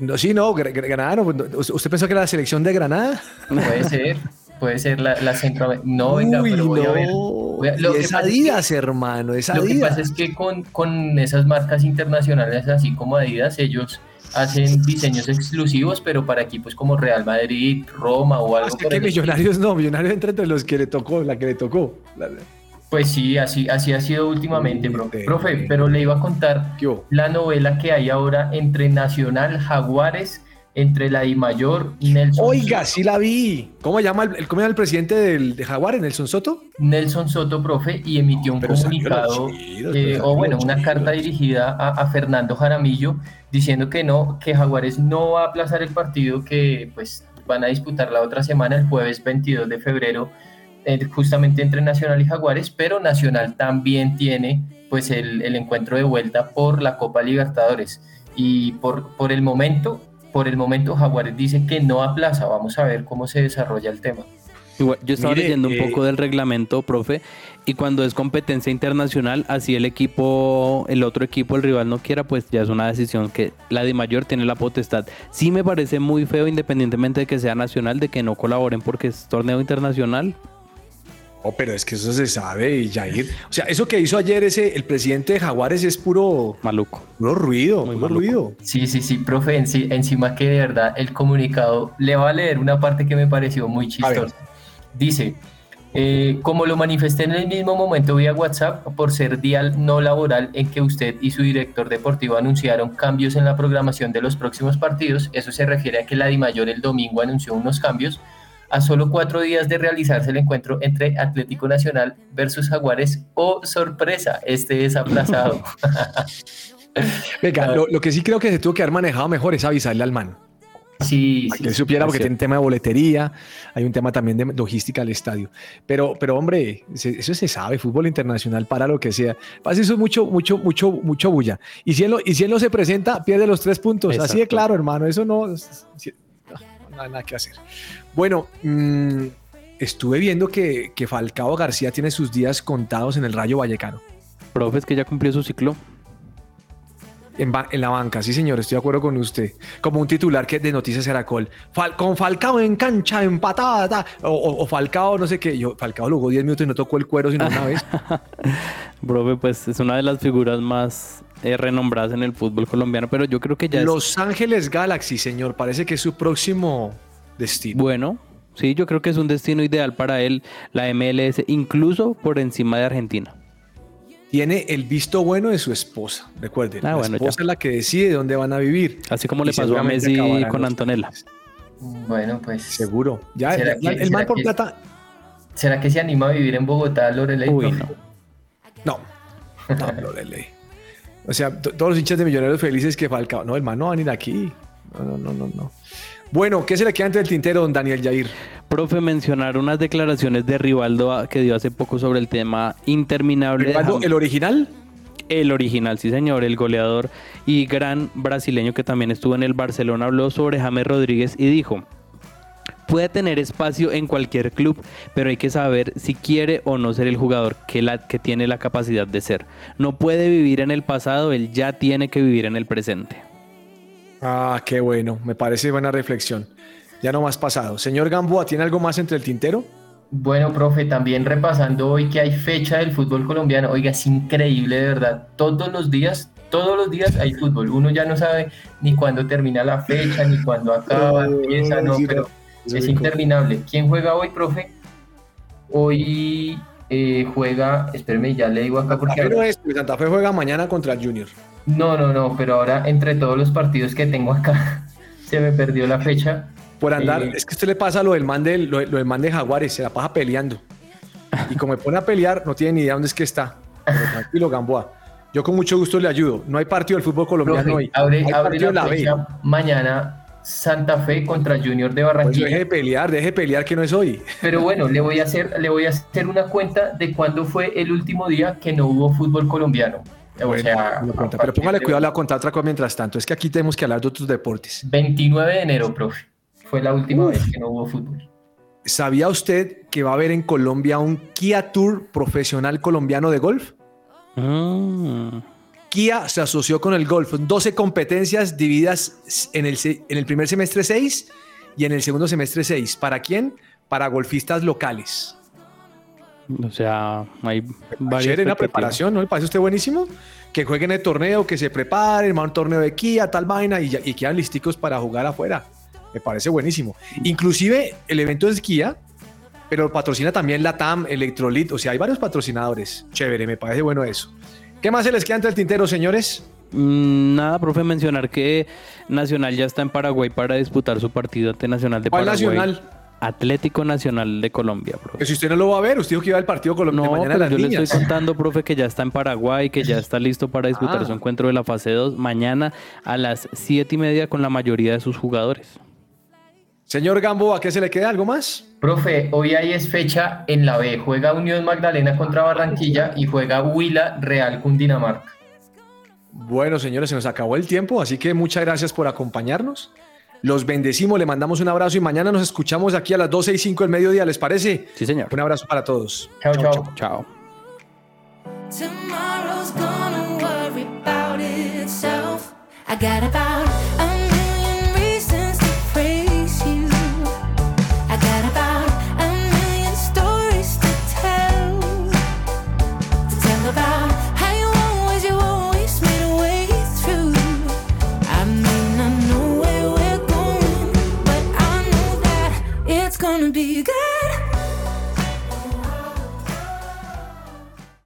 No, sí, no, Gra- Gra- Granada. no, no, ¿Usted pensó que era la selección de Granada? Puede ser, puede ser la, la centro... No, venga, Uy, pero voy a ver. no. Voy a- que es pasa es que- Adidas, hermano, es Lo que pasa es que con, con esas marcas internacionales, así como Adidas, ellos hacen diseños exclusivos, pero para equipos como Real Madrid, Roma o algo Hasta que Millonarios no, Millonarios entre los que le tocó, la que le tocó. Pues sí, así, así ha sido últimamente, profe. pero le iba a contar la novela que hay ahora entre Nacional, Jaguares entre la I mayor Nelson Oiga, sí la vi. ¿Cómo llama el, cómo llama el presidente del, de Jaguar, Nelson Soto? Nelson Soto, profe, y emitió un comunicado, eh, o bueno, una carta dirigida a, Fernando Jaramillo diciendo que no, que Jaguares no va a aplazar el partido que pues van a disputar la otra semana, el jueves 22 de febrero, eh, justamente entre Nacional y Jaguares, pero Nacional también tiene pues el, el encuentro de vuelta por la Copa Libertadores. Y por, por el momento por el momento Jaguares dice que no aplaza. Vamos a ver cómo se desarrolla el tema. yo estaba leyendo un poco eh, del reglamento, profe, y cuando es competencia internacional, así el equipo, el otro equipo, el rival no quiera, pues ya es una decisión que la de mayor tiene la potestad. Sí me parece muy feo, independientemente de que sea nacional, de que no colaboren porque es torneo internacional. Oh, pero es que eso se sabe, Jair. O sea, eso que hizo ayer ese, el presidente de Jaguares es puro maluco. Puro ruido, muy ruido. Sí, sí, sí, profe, encima que de verdad el comunicado le va a leer una parte que me pareció muy chistosa. Dice, eh, como lo manifesté en el mismo momento vía WhatsApp, por ser día no laboral en que usted y su director deportivo anunciaron cambios en la programación de los próximos partidos, eso se refiere a que la DIMAYOR el domingo anunció unos cambios a solo cuatro días de realizarse el encuentro entre Atlético Nacional versus Jaguares. ¡Oh, sorpresa! Este es aplazado. Venga, lo, que sí creo que se tuvo que haber manejado mejor es avisarle al man. Sí, que él supiera porque tiene un tema de boletería, hay un tema también de logística al estadio. Pero, pero hombre, eso se sabe, fútbol internacional para lo que sea. Pasa eso es mucho, mucho, mucho, mucho bulla. Y si él, y si él no se presenta, pierde los tres puntos. Así de claro, hermano. Eso no, nada, que hacer. Bueno, mm, estuve viendo que, que, Falcao García tiene sus días contados en el Rayo Vallecano. Profe, es que ya cumplió su ciclo. En, la banca, sí señor, estoy de acuerdo con usted. Como un titular que de Noticias Caracol. con Falcao en cancha, empatada. O, o, Falcao, no sé qué. Yo, Falcao jugó 10 minutos y no tocó el cuero sino una vez. Profe, pues es una de las figuras más eh, renombradas en el fútbol colombiano, pero yo creo que ya Los Ángeles Galaxy, señor, parece que es su próximo destino. Bueno, sí, yo creo que es un destino ideal para él, la MLS, incluso por encima de Argentina. Tiene el visto bueno de su esposa, recuerden. Ah, la esposa es la que decide dónde van a vivir. Así como le pasó a Messi con Antonella. Bueno, pues. Seguro. Ya, el mal por plata. ¿Será que se anima a vivir en Bogotá, Lorelei? Uy, no. No, no, Lorelei. O sea, todos los hinchas de Millonarios felices que Falcao. No, hermano, van a ir aquí. No, no, no, no. Bueno, ¿qué se le queda entre el tintero, don Daniel Jair? Profe, mencionar unas declaraciones de Rivaldo que dio hace poco sobre el tema interminable. ¿Rivaldo, el original? El original, sí señor, el goleador y gran brasileño que también estuvo en el Barcelona habló sobre James Rodríguez y dijo, puede tener espacio en cualquier club, pero hay que saber si quiere o no ser el jugador que, la, que tiene la capacidad de ser. No puede vivir en el pasado, él ya tiene que vivir en el presente. Ah, qué bueno, me parece buena reflexión. Ya no más pasado. Señor Gamboa, ¿tiene algo más entre el tintero? Bueno, profe, también repasando hoy que hay fecha del fútbol colombiano. Oiga, es increíble, de verdad. Todos los días, todos los días hay fútbol. Uno ya no sabe ni cuándo termina la fecha, ni cuándo acaba, empieza, no, pero es interminable. ¿Quién juega hoy, profe? Hoy eh, juega, espérame, ya le digo acá porque... Pero es, Santa Fe juega mañana contra el Junior. No, no, no, pero ahora entre todos los partidos que tengo acá, se me perdió la fecha. Por andar, eh, es que usted le pasa lo del man de, lo, del man de Jaguares, se la pasa peleando. Y como me pone a pelear, no tiene ni idea dónde es que está. Pero tranquilo, Gamboa. Yo con mucho gusto le ayudo. No hay partido del fútbol colombiano hoy. Abre, abre la, fecha mañana Santa Fe contra Junior de pues Barranquilla. deje de pelear, deje de pelear que no es hoy. Pero bueno, le voy a hacer, le voy a hacer una cuenta de cuándo fue el último día que no hubo fútbol colombiano. o sea, pero póngale cuidado, le voy a contar otra cosa mientras tanto. Es que aquí tenemos que hablar de otros deportes. 29 de enero, profe. Fue la última vez que no hubo fútbol. ¿Sabía usted que va a haber en Colombia un Kia Tour profesional colombiano de golf? Ah. Kia se asoció con el golf. 12 competencias divididas en el, en el primer semestre 6 y en el segundo semestre 6. ¿Para quién? Para golfistas locales. O sea, hay varias la preparación, ¿no le parece usted buenísimo? Que jueguen el torneo, que se preparen, un torneo de Kia, tal vaina, y, ya- y quedan listicos para jugar afuera. Me parece buenísimo. Inclusive el evento es Kia, pero patrocina también la TAM, Electrolit, o sea, hay varios patrocinadores. Chévere, me parece bueno eso. ¿Qué más se les queda entre el tintero, señores? Mm, Nada, profe, mencionar que Nacional ya está en Paraguay para disputar su partido ante Nacional de ¿Cuál Paraguay. Nacional? Atlético Nacional de Colombia, profe. Que si usted no lo va a ver, usted dijo que iba al partido con No, mañana pero las yo le estoy contando, profe, que ya está en Paraguay, que ya está listo para disputar Ah. su encuentro de la fase 2 mañana a las 7 y media con la mayoría de sus jugadores. Señor Gambo, ¿a qué se le queda algo más? Profe, hoy ahí es fecha en la B. Juega Unión Magdalena contra Barranquilla y juega Huila Real Cundinamarca. Bueno, señores, se nos acabó el tiempo, así que muchas gracias por acompañarnos. Los bendecimos, le mandamos un abrazo y mañana nos escuchamos aquí a las 12 y 5 del mediodía, ¿les parece? Sí, señor. Un abrazo para todos. Chao, chao. Chao.